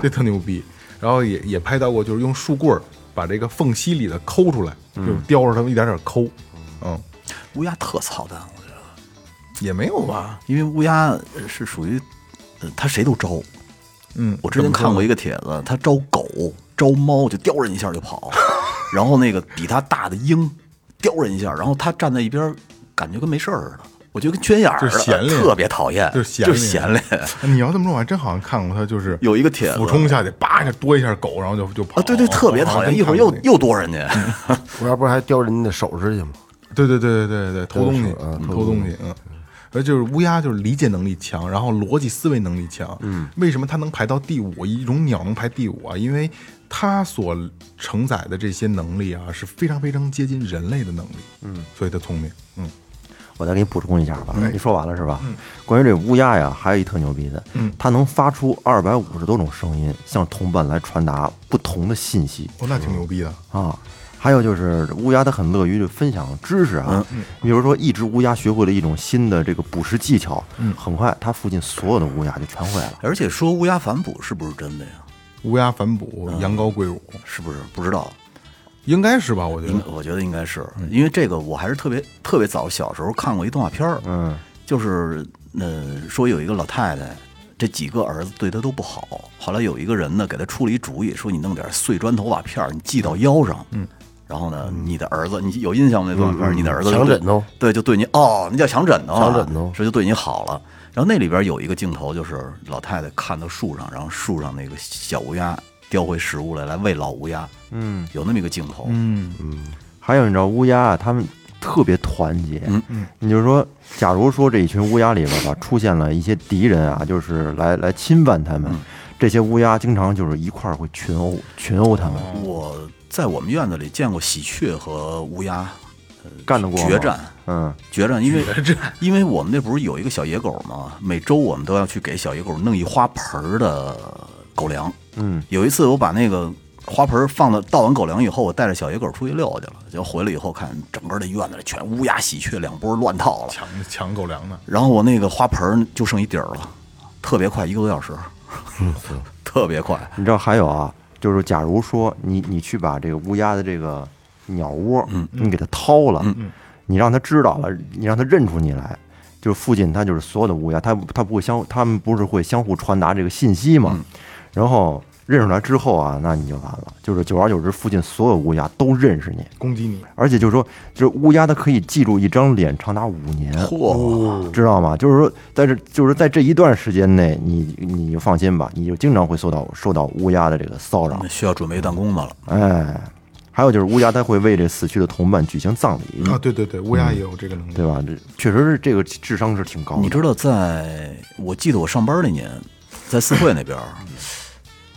这特牛逼。然后也也拍到过，就是用树棍儿把这个缝隙里的抠出来，就是叼着它们一点点抠，嗯，乌鸦特操蛋，我觉得，也没有吧，因为乌鸦呃是属于，呃，它谁都招。嗯，我之前看过一个帖子，它招狗、招猫就叼人一下就跑，(laughs) 然后那个比它大的鹰叼人一下，然后它站在一边，感觉跟没事儿似的，我觉得跟缺眼儿似的，就是闲特别讨厌，就是闲就是闲练。你要这么说，我还真好像看过它，就是有一个帖子。俯冲下去，叭一下多一下狗，然后就就跑，啊，对对，特别讨厌，一会儿又又多人家，(laughs) 我要不是还叼人家的首饰去吗？对对对对对对，偷东西啊，嗯偷偷东西，嗯。而就是乌鸦，就是理解能力强，然后逻辑思维能力强。嗯，为什么它能排到第五？一种鸟能排第五啊？因为它所承载的这些能力啊，是非常非常接近人类的能力。嗯，所以它聪明。嗯，我再给你补充一下吧，你说完了是吧？关于这乌鸦呀，还有一特牛逼的，嗯它能发出二百五十多种声音，向同伴来传达不同的信息哦，那挺牛逼的。啊。还有就是乌鸦，它很乐于分享知识啊。比如说，一只乌鸦学会了一种新的这个捕食技巧，很快它附近所有的乌鸦就全会了。而且说乌鸦反哺是不是真的呀？乌鸦反哺，羊羔跪乳，是不是不知道？应该是吧？我觉得。我觉得应该是因为这个，我还是特别特别早小时候看过一动画片儿，嗯，就是呃说有一个老太太，这几个儿子对她都不好，后来有一个人呢给她出了一主意，说你弄点碎砖头瓦片儿，你系到腰上，嗯。然后呢，你的儿子，你有印象吗？那动画片儿，你的儿子抢枕头，对，就对你哦，那叫抢枕头啊，抢枕头这就对你好了。然后那里边有一个镜头，就是老太太看到树上，然后树上那个小乌鸦叼回食物来，来喂老乌鸦。嗯，有那么一个镜头。嗯嗯，还有你知道乌鸦啊，它们特别团结。嗯嗯，你就说，假如说这一群乌鸦里边吧，出现了一些敌人啊，就是来来侵犯他们，这些乌鸦经常就是一块儿会群殴群殴他们，我在我们院子里见过喜鹊和乌鸦呃干得过决战，嗯，决战，因为 (laughs) 因为我们那不是有一个小野狗吗？每周我们都要去给小野狗弄一花盆儿的狗粮。嗯，有一次我把那个花盆放了倒完狗粮以后，我带着小野狗出去遛去了，结果回来以后看整个这院子里全乌鸦喜鹊两波乱套了，抢抢狗粮呢。然后我那个花盆就剩一底儿了，特别快，一个多小时，(laughs) 特别快。你知道还有啊，就是假如说你你去把这个乌鸦的这个鸟窝，嗯你给它掏了，你让它知道了，你让它认出你来，就是附近它就是所有的乌鸦，它它不会相，它们不是会相互传达这个信息嘛？嗯然后认出来之后啊，那你就完了，就是久而久之，附近所有乌鸦都认识你，攻击你，而且就是说，就是乌鸦它可以记住一张脸长达五年。嚯，知道吗？就是说，在这就是在这一段时间内，你你就放心吧，你就经常会受到受到乌鸦的这个骚扰。需要准备弹弓子了。哎，还有就是乌鸦，它会为这死去的同伴举行葬礼，啊，对对对，乌鸦也有这个能力。对吧？这确实是这个智商是挺高的。你知道在，我记得我上班那年，在四惠那边儿，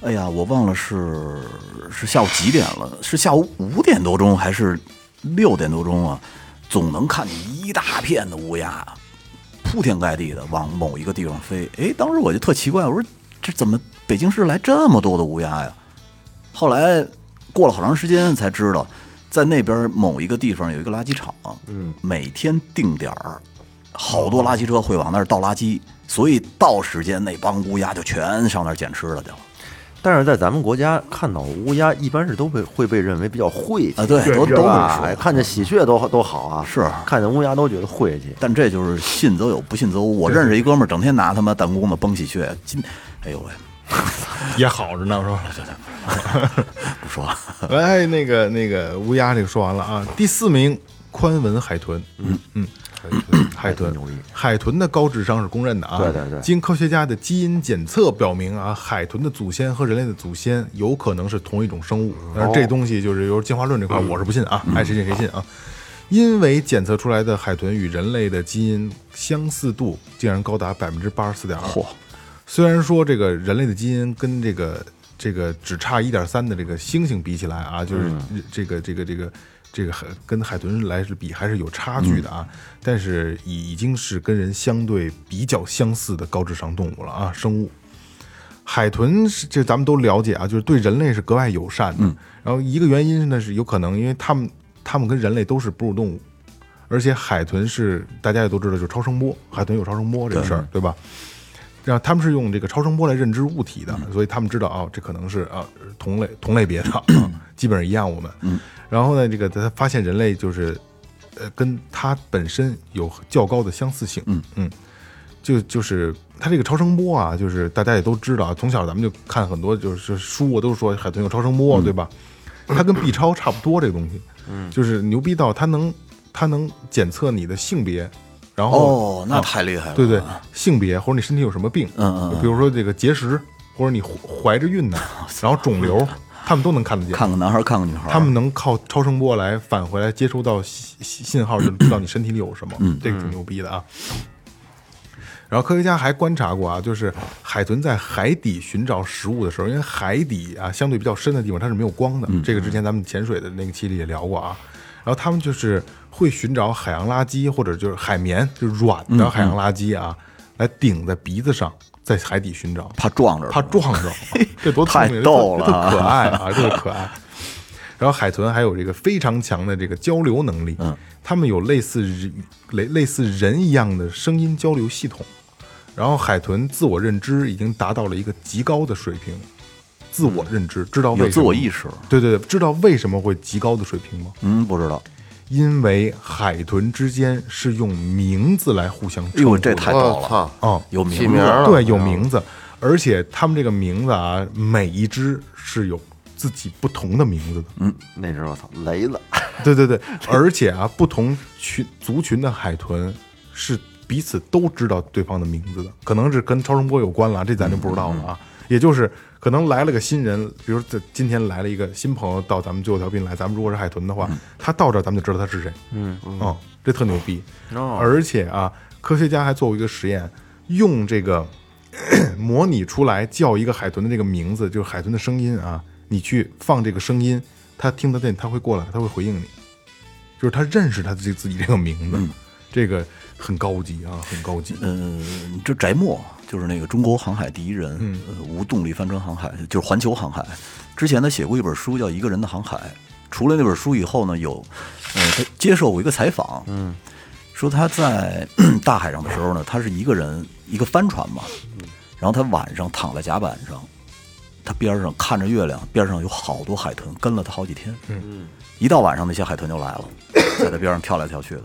哎呀，我忘了是是下午几点了，是下午五点多钟还是六点多钟啊？总能看见一大片的乌鸦，铺天盖地的往某一个地方飞。哎，当时我就特奇怪，我说这怎么北京市来这么多的乌鸦呀？后来过了好长时间才知道，在那边某一个地方有一个垃圾场，嗯，每天定点儿，好多垃圾车会往那儿倒垃圾，所以到时间那帮乌鸦就全上那儿捡吃的去了但是在咱们国家看到乌鸦，一般是都被会被认为比较晦气啊！对，都都说，哎看见喜鹊都都好啊，是看见乌鸦都觉得晦气。但这就是信则有，不信则无。我认识一哥们儿，整天拿他妈弹弓子崩喜鹊，今，哎呦喂，(laughs) 也好着呢，是吧？不说了。来，那个那个乌鸦这个说完了啊，第四名宽纹海豚，嗯嗯，海豚牛逼海豚的高智商是公认的啊。对对对经科学家的基因检测表明啊，海豚的祖先和人类的祖先有可能是同一种生物。但是这东西就是由进化论这块，我是不信啊，爱谁信谁信啊。因为检测出来的海豚与人类的基因相似度竟然高达百分之八十四点二。嚯！虽然说这个人类的基因跟这个这个只差一点三的这个猩猩比起来啊，就是这个这个这个这个海跟海豚来是比还是有差距的啊，但是已已经是跟人相对比较相似的高智商动物了啊，生物。海豚是这咱们都了解啊，就是对人类是格外友善的。然后一个原因呢是有可能，因为他们他们跟人类都是哺乳动物，而且海豚是大家也都知道，就是超声波，海豚有超声波这个事儿，对吧？然后他们是用这个超声波来认知物体的，所以他们知道哦，这可能是啊同类同类别的，啊 (coughs) (coughs) 基本上一样。我们，然后呢，这个他发现人类就是呃跟它本身有较高的相似性，嗯。嗯，就就是它这个超声波啊，就是大家也都知道，从小咱们就看很多就是书，都说海豚有超声波，对吧？它跟 B 超差不多，这个东西，嗯，就是牛逼到它能它能检测你的性别，然后哦，那太厉害了。对对，性别或者你身体有什么病，嗯比如说这个结石，或者你怀怀着孕呢，(laughs) 然后肿瘤，他们都能看得见。看个男孩，看个女孩，他们能靠超声波来返回来接收到信信信号，就知道你身体里有什么，嗯 (clears throat) 这个挺牛逼的啊。然后科学家还观察过啊，就是海豚在海底寻找食物的时候，因为海底啊相对比较深的地方它是没有光嗯的，这个之前咱们潜水的那个期里也聊过啊。然后他们就是会寻找海洋垃圾或者就是海绵，就是软嗯的海洋垃圾啊，来顶在鼻子上，在海底寻找。怕撞着，怕撞着，(laughs) 这多聪明太逗了可爱啊，(laughs) 这个可爱。然后海豚还有这个非常强的这个交流能力，嗯，它们有类似人类类似人一样的声音交流系统。然后海豚自我认知已经达到了一个极高的水平，自我认知知道为有什么自我意识。对对对，知道为什么会极高的水平吗？嗯，不知道。因为海豚之间是用名字来互相哎呦，称呼的。这太逗了。我操，哦，有名字对，有名字，而且他们这个名字啊，每一只是有自己不同的名字的。那阵儿我操雷子，(laughs) 对对对，而且啊，不同群族群的海豚是彼此都知道对方的名字的，可能是跟超声波有关了，这咱就不知道了啊。也就是可能来了个新人，比如这今天来了一个新朋友到咱们最后调频来，咱们如果是海豚的话，他到这儿咱们就知道他是谁。嗯。哦，这特牛逼。哦。而且啊，科学家还做过一个实验，用这个 (coughs) 模拟出来叫一个海豚的这个名字，就是海豚的声音啊，你去放这个声音，他听得见，他会过来，他会回应你，就是他认识他自己自己这个名字，这个很高级啊，很高级。嗯，这翟墨就是那个中国航海第一人，嗯。呃无动力帆船航海，就是环球航海。之前他写过一本书叫《一个人的航海》，除了那本书以后呢，有，呃，他接受过一个采访，嗯，说他在 (clears throat) 大海上的时候呢，他是一个人一个帆船嘛，然后他晚上躺在甲板上，他边上看着月亮，边上有好多海豚跟了他好几天，嗯，一到晚上那些海豚就来了，在他边上跳来跳去的，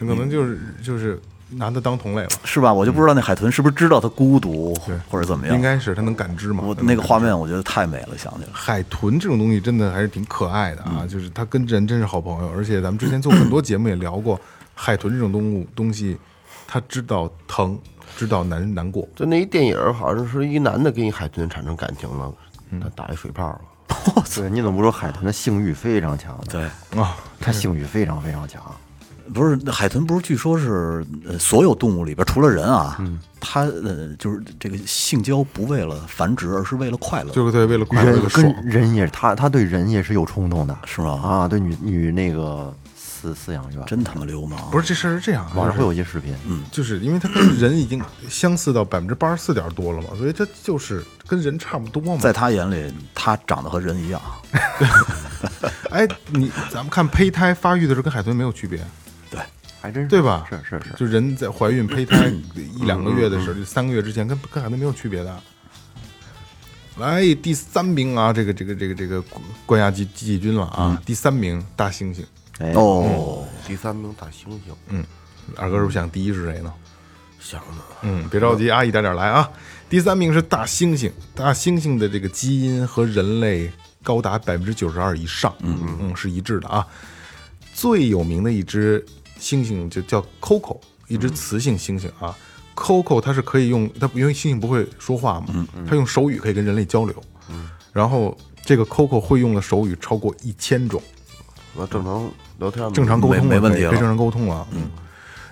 很可能就是就是拿它当同类了，是吧？我就不知道那海豚是不是知道它孤独，对或者怎么样。应该是它能感知嘛。那个画面，我觉得太美了，想起来。海豚这种东西真的还是挺可爱的啊，就是它跟人真是好朋友，而且咱们之前做很多节目也聊过，(coughs) 海豚这种动物东西，它知道疼，知道难难过，就那一电影儿好像是一男的跟一海豚产生感情了，他打一水泡了。(laughs) 对，你怎么不说海豚的性欲非常强？对，啊，它性欲非常非常强。不是海豚，不是据说是呃，所有动物里边除了人啊，它呃就是这个性交不为了繁殖，而是为了快乐，就是对为了快乐，为人了爽跟，人也，他他对人也是有冲动的，是吗？啊，对女女那个饲饲养员，真他妈流氓！不是这事儿是这样啊，网上会有一些视频，嗯，就是因为它跟人已经相似到百分之八十四点多了嘛，所以它就是跟人差不多嘛。在他眼里，他长得和人一样。(laughs) (laughs) 哎，你咱们看胚胎发育的时候跟海豚没有区别，对，还真是对吧？是是是，就人在怀孕胚胎一两个月的时候，就三个月之前跟跟孩子没有区别的。来第三名啊，这个这个这个这个关押季季季军了啊，第三名大猩猩。哎，哦，第三名大猩猩，嗯，二哥是不是想第一是谁呢？想呢嗯，别着急啊，一点点来啊。第三名是大猩猩，大猩猩的这个基因和人类高达百分之九十二以上，嗯嗯，是一致的啊。最有名的一只猩猩就叫 Coco，一只雌性猩猩啊。Coco 它是可以用它，因为猩猩不会说话嘛，它用手语可以跟人类交流。然后这个 Coco 会用的手语超过一千种，那正常聊天，正常沟通，没没问题了可以正常沟通了。嗯，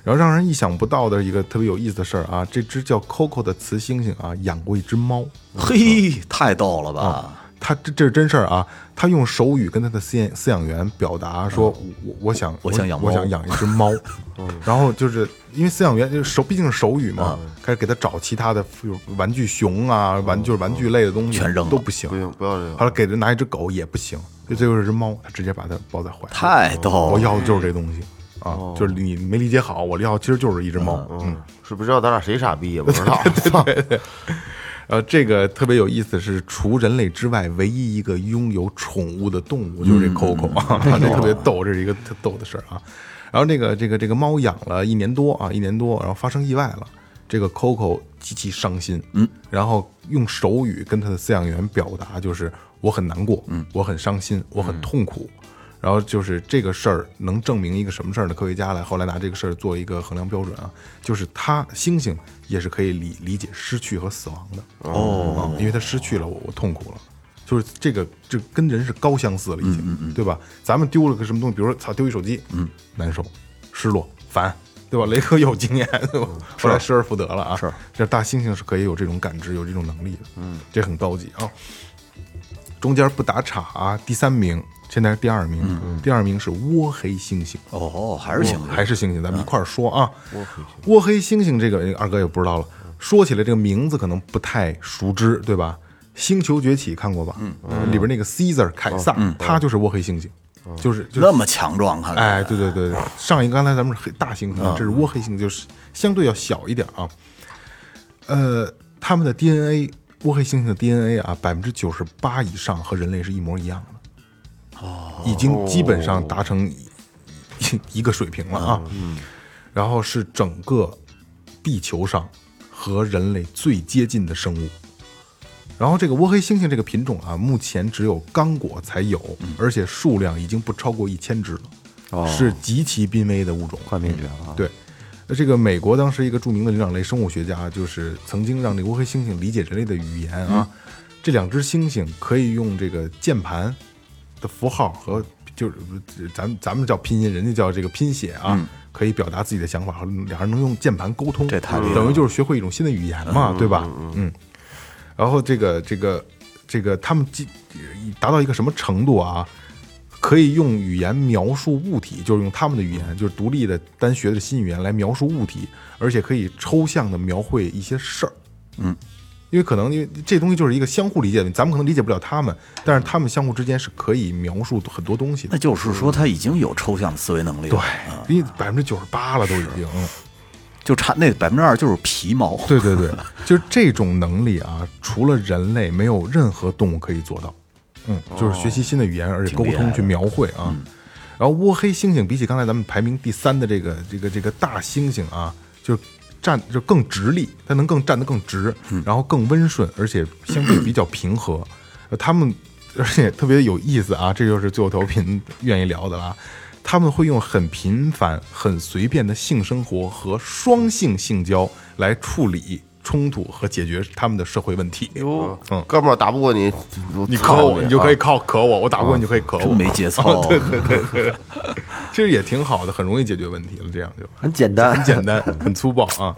然后让人意想不到的一个特别有意思的事儿啊，这只叫 Coco 的雌猩猩啊，养过一只猫。嘿，太逗了吧！啊，他这这是真事儿啊！他用手语跟他的饲养饲养员表达说：“我我想我想养猫我想养一只猫。(laughs) ”然后就是因为饲养员就是手毕竟是手语嘛，开始给他找其他的比如玩具熊啊、玩就是玩具类的东西，全扔了都不行不。行，不要这个。后来给他拿一只狗也不行，就最后是只猫，他直接把它抱在怀里。太逗了，我要的就是这东西啊，就是你没理解好，我要其实就是一只猫。嗯，是不知道咱俩谁傻逼也不知道。(laughs) 呃，这个特别有意思，是除人类之外唯一一个拥有宠物的动物，就是这 Coco 啊，(laughs) 这特别逗，这是一个特逗的事儿啊。然后这个这个这个猫养了一年多啊，一年多，然后发生意外了，这个 Coco 极其伤心，嗯，然后用手语跟他的饲养员表达，就是我很难过，嗯，我很伤心，我很痛苦。然后就是这个事儿能证明一个什么事儿呢？科学家来后来拿这个事儿做一个衡量标准啊，就是它猩猩也是可以理理解失去和死亡的哦、因为它失去了我，我痛苦了。就是这个，这跟人是高相似了，已经，嗯对吧？咱们丢了个什么东西，比如说操丢一手机，嗯，难受、失落、烦，对吧？雷哥有经验，对吧？后来失而复得了啊，是，这大猩猩是可以有这种感知、有这种能力的，嗯，这很高级啊。中间不打岔啊，第三名现在是第二名，第二名是窝黑猩猩。哦，还是猩，还是猩猩，咱们一块儿说啊。窝黑猩猩这个二哥也不知道了，说起来这个名字可能不太熟知，对吧？《星球崛起》看过吧？嗯，里边那个 Caesar 凯撒，他就是窝黑猩猩，就是就是那么强壮，看来哎，对对对，对上一个刚才咱们是黑大猩猩，这是窝黑猩猩，就是相对要小一点啊。呃，他们的 DNA，窝黑猩猩的 DNA 啊，百分之九十八以上和人类是一模一样的，哦，已经基本上达成一 (laughs) 一个水平了啊。嗯，然后是整个地球上和人类最接近的生物。然后这个倭黑猩猩这个品种啊，目前只有刚果才有，而且数量已经不超过一千只了，是极其濒危的物种，快灭绝了。对，那这个美国当时一个著名的灵长类生物学家，就是曾经让这个倭黑猩猩理解人类的语言啊。这两只猩猩可以用这个键盘的符号和就是咱咱们叫拼音，人家叫这个拼写啊，可以表达自己的想法，和俩人能用键盘沟通，这太厉害了等于就是学会一种新的语言嘛，对吧？嗯。然后这个这个这个他们既达到一个什么程度啊？可以用语言描述物体，就是用他们的语言，就是独立的单学的新语言来描述物体，而且可以抽象的描绘一些事儿。嗯，因为可能因为这东西就是一个相互理解的，咱们可能理解不了他们，但是他们相互之间是可以描述很多东西的那。就是说他已经有抽象思维能力了，啊对，因为百分之九十八了都已经。就差那百分之二就是皮毛，对对对，就是这种能力啊，除了人类，没有任何动物可以做到。嗯，就是学习新的语言，而且沟通去描绘啊。然后倭黑猩猩比起刚才咱们排名第三的这个这个这个大猩猩啊，就站就更直立，它能更站得更直，然后更温顺，而且相对比较平和。呃他们而且特别有意思啊，这就是最后调频 (laughs) 愿意聊的了啊。他们会用很频繁、很随便的性生活和双性性交来处理冲突和解决他们的社会问题。哟，嗯哥们儿打不过你，你磕我，你就可以啊靠磕我，我打不过你就可以磕我。真没节操。对对对对，(laughs) 其实也挺好的，很容易解决问题了。这样就很简单，很简单，(laughs) 很粗暴啊。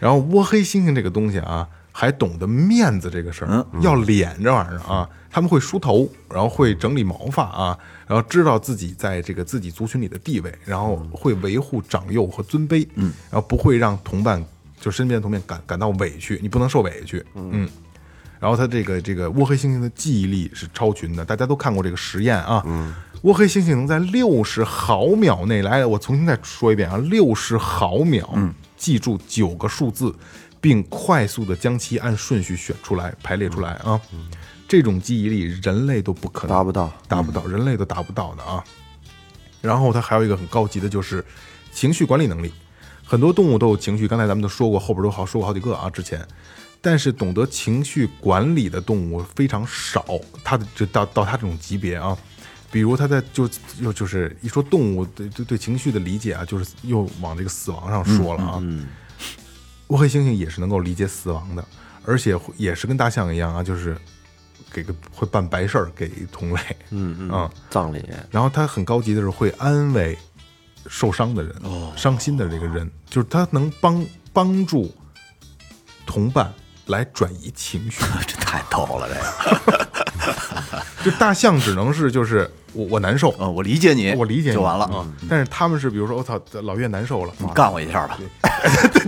然后窝黑猩猩这个东西啊，还懂得面子这个事儿，要脸这玩意儿啊，他们会梳头，然后会整理毛发啊，然后知道自己在这个自己族群里的地位，然后会维护长幼和尊卑，嗯，然后不会让同伴就身边的同伴感感到委屈，你不能受委屈，嗯。然后他这个这个倭黑猩猩的记忆力是超群的，大家都看过这个实验啊。嗯倭黑猩猩能在六十毫秒内来，我重新再说一遍啊，六十毫秒，记住九个数字，并快速的将其按顺序选出来、排列出来啊。这种记忆力人类都不可能达不到，达不到，人类都达不到的啊。然后他还有一个很高级的，就是情绪管理能力。很多动物都有情绪，刚才咱们都说过，后边都好说过好几个啊。之前，但是懂得情绪管理的动物非常少，它的就到到它这种级别啊。比如它在就又就是一说动物对对对情绪的理解啊，就是又往这个死亡上说了啊。乌黑猩猩也是能够理解死亡的，而且也是跟大象一样啊，就是给个会办白事儿给同类，嗯嗯啊葬礼然后它很高级的是会安慰受伤的人、伤心的这个人，就是他能帮帮助同伴来转移情绪。(laughs) 这太逗了，这个。(laughs) 就大象只能是就是我我难受，呃，我理解你，我理解你就完了。啊。但是他们是比如说我操，老岳难受了，你干我一下吧，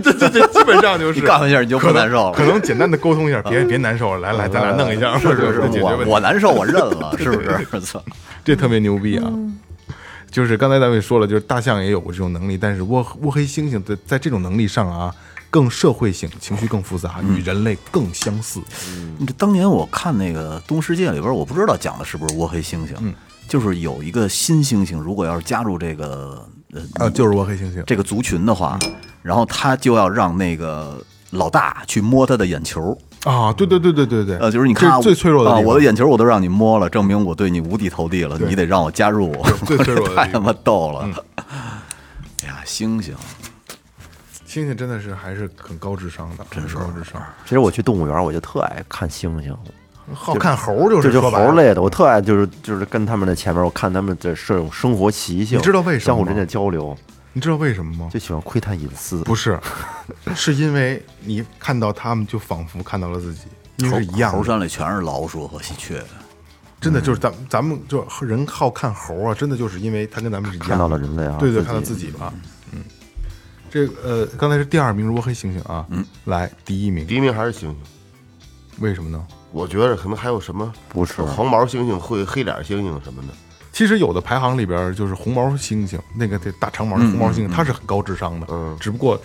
对 (laughs) 对对，基本上就是干我一下你就不难受了可能简单的沟通一下，别别难受了，来来，咱俩弄一下，是是是，我我。难受，我认了，是不是？操，这特别牛逼啊！就是刚才咱们也说了，就是大象也有过这种能力，但是窝窝黑猩猩在在这种能力上啊，更社会性，情绪更复杂，与人类更相似。你这当年我看那个《动物世界》里边，我不知道讲的是不是倭黑猩猩，就是有一个新猩猩，如果要是加入这个呃啊，就是窝黑猩猩。这个族群的话，然后他就要让那个老大去摸他的眼球，啊，对对对对对对，呃，就是你看最脆弱的啊，地方。我的眼球我都让你摸了，证明我对你无地投地了，你得让我加入我，最脆弱的 (laughs) 太他妈逗了。哎呀，猩猩，猩猩真的是还是很高智商的，真是高智商。其实我去动物园，我就特爱看猩猩，好看猴就这就是说白了猴类的，我特爱就是就是跟他们的前面，我看他们的这种生活习性，你知道为什么相互之间的交流，你知道为什么吗？就喜欢窥探隐私。不是，是因为你看到他们，就仿佛看到了自己，因为是一样的。猴山里全是老鼠和喜鹊，真的就是咱咱们就人好看猴啊，真的就是因为他跟咱们是一样的看到了人类啊，对对，看到自己吧。嗯，这个呃，刚才是第二名如果黑猩猩啊，嗯，来第一名第，一名还是猩猩。为什么呢？我觉得可能还有什么不是黄毛猩猩、会黑脸猩猩什么的。其实有的排行里边就是红毛猩猩，那个这大长毛的红毛猩猩，它是很高智商的，嗯。只不过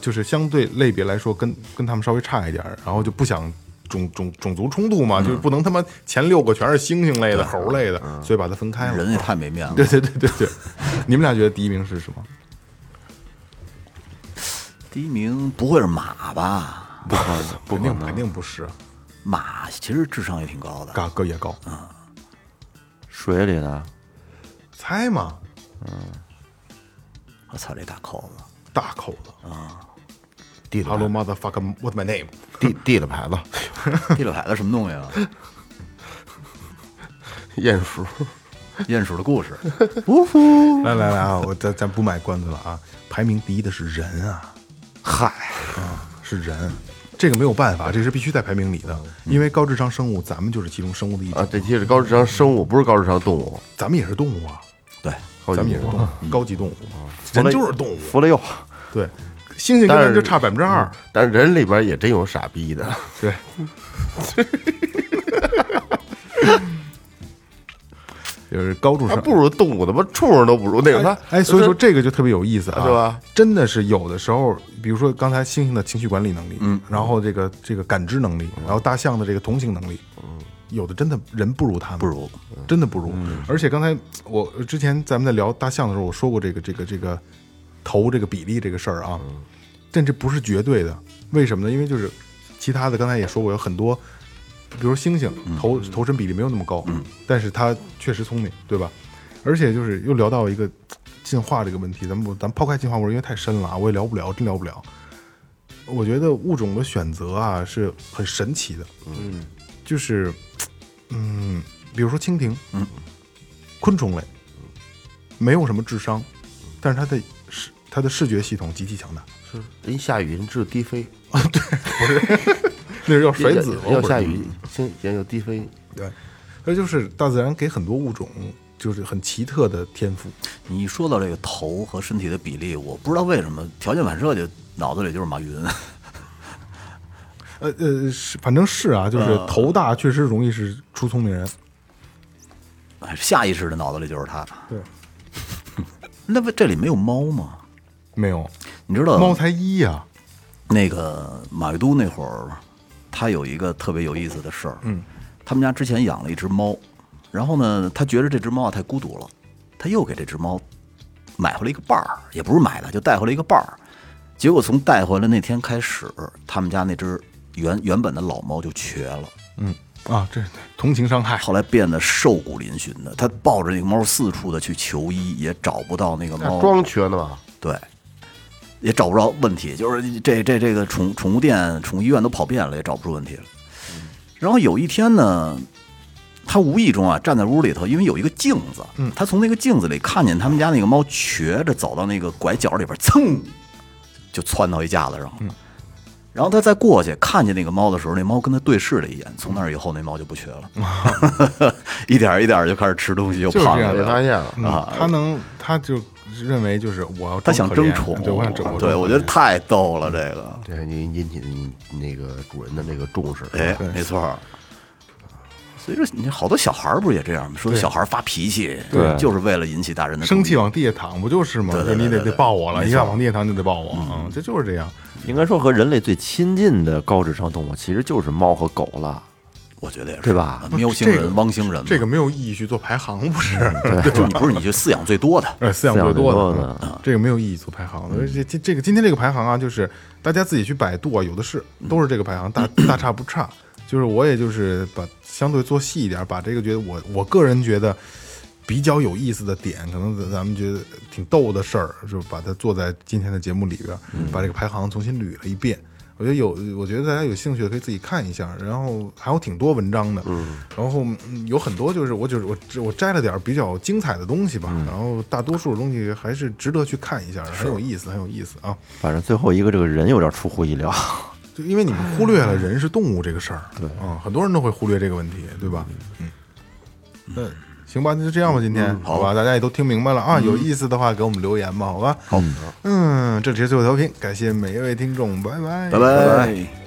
就是相对类别来说跟跟他们稍微差一点，然后就不想种种种族冲突嘛，就是不能他妈前六个全是猩猩类的、猴类的，所以把它分开了。人也太没面子对。对对对对，(laughs) 你们俩觉得第一名是什么？第一名不会是马吧？不可能，不肯定肯定不是，马其实智商也挺高的，嘎个也高，水里的猜嘛，我操这大口子！大口子。地了，Hello motherfucker, what's my name？地地的牌子，(laughs) 地的牌子什么东西啊？(laughs) 鼹鼠。鼹鼠的故事，(laughs) 呜呼。来来来啊，我咱咱不卖关子了啊，排名第一的是人啊，嗨，啊是人，这个没有办法，这是必须在排名里的，因为高智商生物，咱们就是其中生物的一种。啊，，这期是高智商生物，不是高智商动物。咱们也是动物啊，对，高咱们也是动物，高级动物，人就是动物，服了又，对，猩猩跟但是就差百分之二，但是人里边也真有傻逼的，对，(laughs) 就是高智商，不如动物，他妈畜生都不如那个他。哎，所以说这个就特别有意思啊，是吧？真的是有的时候，比如说刚才猩猩的情绪管理能力，嗯，然后这个这个感知能力，然后大象的这个同情能力，嗯，有的真的人不如他们，不如，真的不如。而且刚才我之前咱们在聊大象的时候，我说过这个这个这个头这个比例这个事儿啊，但这不是绝对的，为什么呢？因为就是其他的刚才也说过，有很多，比如猩猩头头身比例没有那么高，但是它确实聪明，对吧？而且就是又聊到一个进化这个问题，咱们咱们抛开进化论，因为太深了啊，我也聊不了，真聊不了。我觉得物种的选择啊是很神奇的，嗯，就是，嗯，比如说蜻蜓，嗯，昆虫类，没有什么智商，但是它的视它的视觉系统极其强大，是。人下雨人只有低飞，(laughs) (laughs) 那是要甩子吗？要下雨，先先有低飞。对，那就是大自然给很多物种就是很奇特的天赋。你一说到这个头和身体的比例，我不知道为什么条件反射就脑子里就是马云。(laughs) 呃呃，是反正是啊，就是头大确实容易是出聪明人。哎，下意识的脑子里就是他。对，(laughs) 那不这里没有猫吗？没有你知道猫才一呀、那个马未都那会儿，他有一个特别有意思的事儿。嗯，他们家之前养了一只猫，然后呢，他觉得这只猫啊太孤独了，他又给这只猫买回来一个伴儿，也不是买的，就带回来一个伴儿。结果从带回来那天开始，他们家那只原原本的老猫就瘸了，嗯啊，这同情伤害。后来变得瘦骨嶙峋的。他抱着那个猫四处的去求医，也找不到那个猫。装瘸呢吧？对，也找不着问题，就是这这这个宠宠物店、宠物医院都跑遍了，也找不出问题了。然后有一天呢，他无意中啊站在屋里头，因为有一个镜子，他从那个镜子里看见他们家那个猫瘸着走到那个拐角里边，噌就窜到一架子上了。然后他再过去看见那个猫的时候，那猫跟他对视了一眼，从那以后那猫就不瘸了，(laughs) 一点一点就开始吃东西，就就是这样胖了。被发现了，嗯他能，他就认为就是我要他想争宠，对，我想争，对我觉得太逗了，这个，对你引起你那个主人的那个重视。哎，没错儿。所以说，你好多小孩儿不是也这样吗？说小孩儿发脾气，对就是为了引起大人的生气往地下躺，不就是吗？对对就你得得抱我了，一下往地下躺就得抱我，嗯，这就是这样。应该说和人类最亲近的高智商动物其实就是猫和狗了。我觉得也是，对吧啊喵星这个人、汪星人，这个没有意义去做排行，不是？(laughs) 就你不是你就饲养最多的，呃，饲养最多的，这个没有意义做排行。而且这这个今天这个排行啊，就是大家自己去百度啊，有的是，都是这个排行，大大差不差。就是我也就是把相对做细一点，把这个觉得我我个人觉得比较有意思的点，可能咱咱们觉得挺逗的事儿，就把它做在今天的节目里边，把这个排行重新捋了一遍。我觉得有，我觉得大家有兴趣的可以自己看一下，然后还有挺多文章的，嗯，然后嗯有很多就是我就是我我摘了点比较精彩的东西吧，然后大多数的东西还是值得去看一下，很有意思，很有意思啊！反正最后一个这个人有点出乎意料。就因为你们忽略了人是动物这个事儿，对。啊，很多人都会忽略这个问题，对吧？嗯，那行吧，那就这样吧，今天好。吧，大家也都听明白了啊，有意思的话给我们留言吧，好吧？好，嗯，这里是最后调频，感谢每一位听众，拜拜，拜拜。